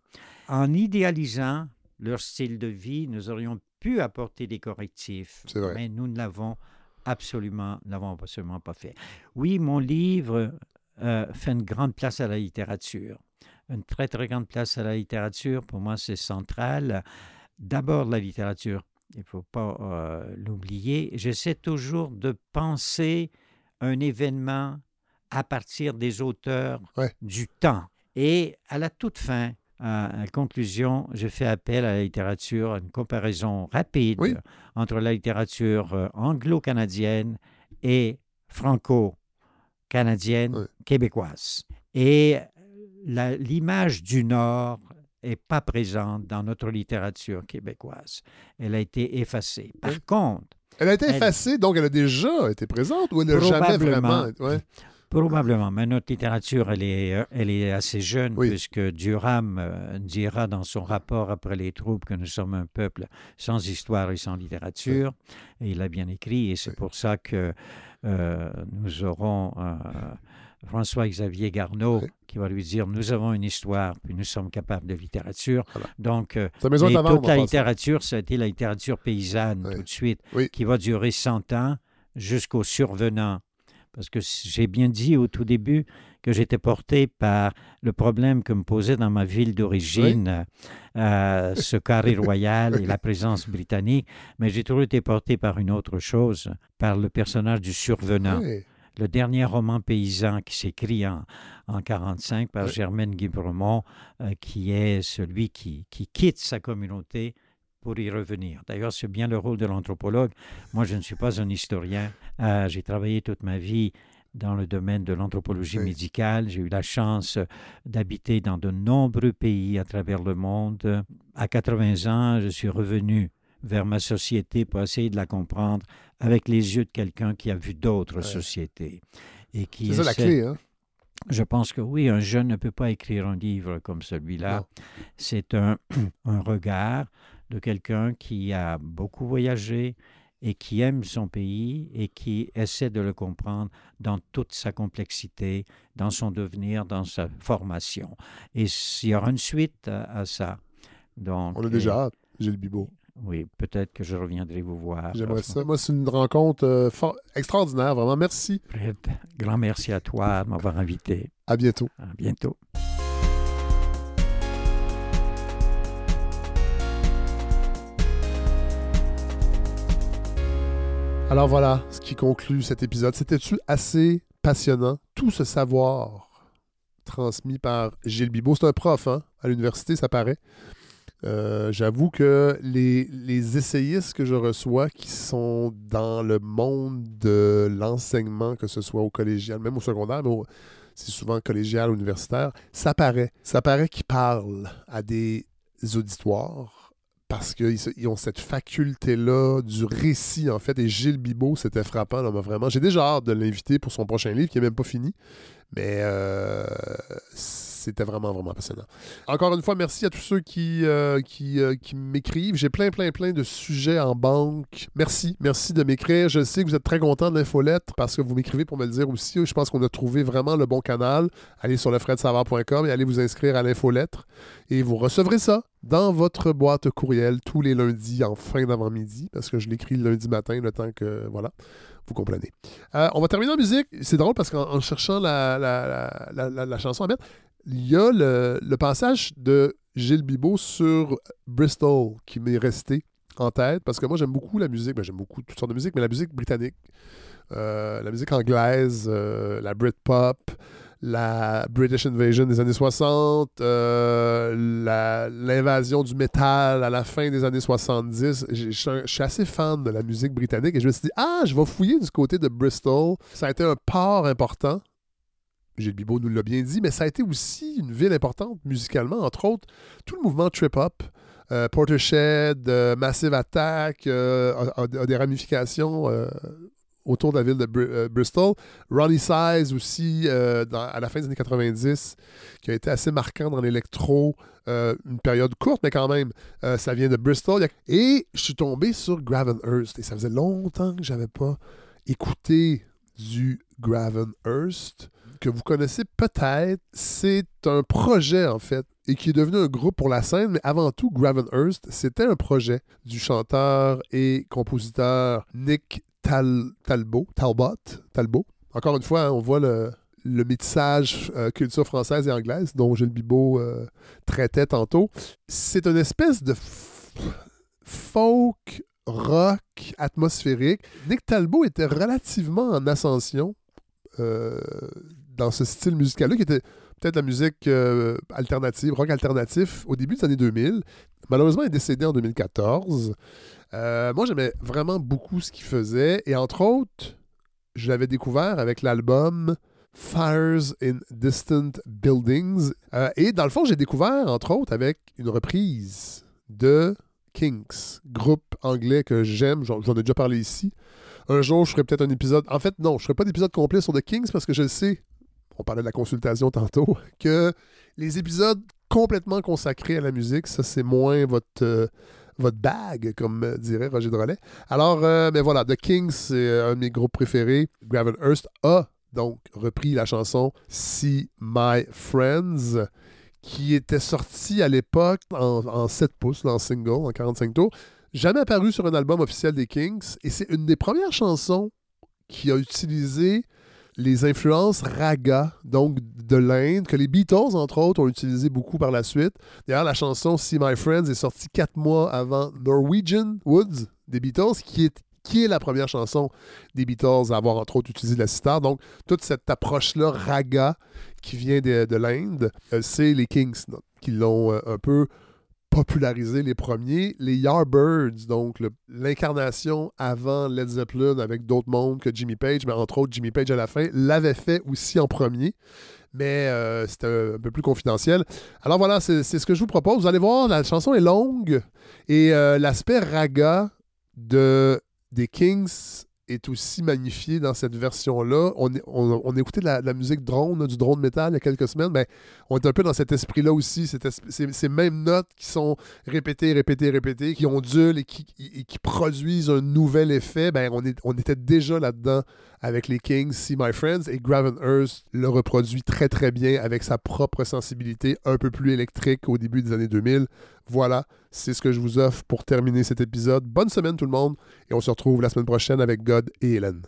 En idéalisant leur style de vie, nous aurions pu apporter des correctifs, mais nous ne l'avons absolument, l'avons absolument pas fait. Oui, mon livre euh, fait une grande place à la littérature. Une très, très grande place à la littérature. Pour moi, c'est central. D'abord, la littérature. Il ne faut pas euh, l'oublier. J'essaie toujours de penser un événement à partir des auteurs Ouais. du temps. Et à la toute fin, à la conclusion, je fais appel à la littérature, à une comparaison rapide Oui. entre la littérature euh, anglo-canadienne et franco-canadienne Ouais. québécoise. Et la- l'image du Nord n'est pas présente dans notre littérature québécoise. Elle a été effacée. Par Oui. contre, Elle a été Elle- effacée, donc elle a déjà été présente ou elle n'a jamais vraiment. Ouais. Probablement, mais notre littérature, elle est, euh, elle est assez jeune, Oui. puisque Durham euh, dira dans son rapport après les troupes que nous sommes un peuple sans histoire et sans littérature. Et il a bien écrit, et c'est Oui. pour ça que euh, nous aurons euh, François-Xavier Garneau Oui. qui va lui dire Nous avons une histoire, puis nous sommes capables de littérature. Voilà. Donc, euh, mais toute la passant. littérature, ça a été la littérature paysanne Oui. tout de suite, Oui. qui va durer 100 ans jusqu'au survenant. Parce que j'ai bien dit au tout début que j'étais porté par le problème que me posait dans ma ville d'origine euh, ce carré royal et la présence britannique, mais j'ai toujours été porté par une autre chose, par le personnage du survenant Oui. le dernier roman paysan qui s'écrit en, en 45 par Oui. Germaine Guibremont, euh, qui est celui qui, qui quitte sa communauté pour y revenir. D'ailleurs, c'est bien le rôle de l'anthropologue. Moi, je ne suis pas un historien. Euh, J'ai travaillé toute ma vie dans le domaine de l'anthropologie Oui. médicale. J'ai eu la chance d'habiter dans de nombreux pays à travers le monde. À 80 ans, je suis revenu vers ma société pour essayer de la comprendre avec les yeux de quelqu'un qui a vu d'autres Ouais. sociétés. Et qui C'est ça la clé, hein? je pense que oui, un jeune ne peut pas écrire un livre comme celui-là. C'est un, un regard de quelqu'un qui a beaucoup voyagé et qui aime son pays et qui essaie de le comprendre dans toute sa complexité, dans son devenir, dans sa formation. Et il y aura une suite à, à ça. Donc, On a et- déjà hâte, Gilles Bibot. Oui, peut-être que je reviendrai vous voir. J'aimerais ça. Moi, c'est une rencontre euh, fort- extraordinaire, vraiment. Merci. Fred, grand merci à toi de m'avoir invité. À bientôt. À bientôt. Alors voilà ce qui conclut cet épisode. C'était-tu assez passionnant? Tout ce savoir transmis par Gilles Bibot. C'est un prof hein, à l'université, ça paraît. Euh, J'avoue que les, essayistes que je reçois qui sont dans le monde de l'enseignement, que ce soit au collégial, même au secondaire, mais c'est souvent collégial, universitaire, ça paraît. Ça paraît qu'ils parlent à des auditoires parce qu'ils ont cette faculté-là du récit, en fait. Et Gilles Bibot, c'était frappant, là, vraiment. J'ai déjà hâte de l'inviter pour son prochain livre, qui n'est même pas fini. Mais euh, c'était vraiment, vraiment passionnant. Encore une fois, merci à tous ceux qui, euh, qui, euh, qui m'écrivent. J'ai plein, plein, plein de sujets en banque. Merci. Merci de m'écrire. Je sais que vous êtes très content de l'infolettre parce que vous m'écrivez pour me le dire aussi. Je pense qu'on a trouvé vraiment le bon canal. Allez sur lefredsavard.com et allez vous inscrire à l'infolettre. Et vous recevrez ça dans votre boîte courriel tous les lundis en fin d'avant-midi parce que je l'écris le lundi matin, le temps que. Voilà. Vous comprenez. Euh, on va terminer en musique. C'est drôle parce qu'en en cherchant la, la- la- la chanson à mettre, il y a le, passage de Gilles Bibot sur Bristol qui m'est resté en tête parce que moi j'aime beaucoup la musique, ben, j'aime beaucoup toutes sortes de musique, mais la musique britannique, euh, la musique anglaise, euh, la Britpop, la British Invasion des années 60, euh, l'invasion du métal à la fin des années 70. J'ai- Je suis un- je suis assez fan de la musique britannique et je me suis dit, ah, je vais fouiller du côté de Bristol. Ça a été un port important. Gilles Bibot nous l'a bien dit, mais ça a été aussi une ville importante musicalement, entre autres, tout le mouvement trip-hop. Euh, Portershed, euh, Massive Attack euh, des ramifications euh, autour de la ville de Bristol. Ronnie Size aussi, à la fin des années 90, qui a été assez marquant dans l'électro, une période courte, mais quand même, ça vient de Bristol. Et je suis tombé sur Gravenhurst, et ça faisait longtemps que j'avais pas écouté du Gravenhurst, que vous connaissez peut-être. C'est un projet, en fait, et qui est devenu un groupe pour la scène, mais avant tout, Gravenhurst, c'était un projet du chanteur et compositeur Nick Talbot, Talbot, Talbot. Encore une fois, hein, on voit le, le métissage euh, culture française et anglaise dont Gilles Bibot euh, traitait tantôt. C'est une espèce de folk rock atmosphérique. Nick Talbot était relativement en ascension euh, dans ce style musical-là, qui était peut-être la musique euh, alternative, rock alternatif, au début des années 2000. Malheureusement, il est décédé en 2014. Euh, moi, j'aimais vraiment beaucoup ce qu'il faisait. Et entre autres, je l'avais découvert avec l'album Fires in Distant Buildings. et dans le fond, j'ai découvert, entre autres, avec une reprise de Kinks, groupe anglais que j'aime, j'en ai déjà parlé ici. Un jour, je ferai peut-être un épisode. En fait, non, je ne ferai pas d'épisode complet sur The Kings parce que je sais, on parlait de la consultation tantôt, que les épisodes complètement consacrés à la musique, ça, c'est moins votre. Euh, votre bag, comme dirait Roger Drolet. Alors, euh, mais voilà, The Kings, c'est un de mes groupes préférés. Gravenhurst a donc repris la chanson See My Friends qui était sorti à l'époque en, 7 pouces, en single, en 45 tours, jamais apparu sur un album officiel des Kings, et c'est une des premières chansons qui a utilisé les influences raga, donc de l'Inde, que les Beatles, entre autres, ont utilisé beaucoup par la suite. D'ailleurs, la chanson See My Friends est sortie quatre mois avant Norwegian Woods des Beatles, qui est la première chanson des Beatles à avoir entre autres utilisé la sitar. Donc, toute cette approche-là, raga, qui vient de, l'Inde, euh, c'est les Kings qui l'ont euh, un peu popularisé les premiers. Les Yardbirds, donc l'incarnation avant Led Zeppelin avec d'autres mondes que Jimmy Page, mais entre autres Jimmy Page à la fin, l'avait fait aussi en premier mais euh, c'était un peu plus confidentiel. Alors voilà, c'est ce que je vous propose. Vous allez voir, la chanson est longue et l'aspect raga de des Kings est aussi magnifié dans cette version-là. On, on, écoutait de la, musique drone, du drone métal il y a quelques semaines, mais on est un peu dans cet esprit-là aussi. Ces mêmes notes qui sont répétées, répétées, répétées, qui ondulent et qui, qui produisent un nouvel effet, ben on, est, on était déjà là-dedans avec les Kings, See My Friends, et Gravenhurst le reproduit très très bien avec sa propre sensibilité un peu plus électrique au début des années 2000. Voilà, c'est ce que je vous offre pour terminer cet épisode. Bonne semaine tout le monde, et on se retrouve la semaine prochaine avec God et Hélène.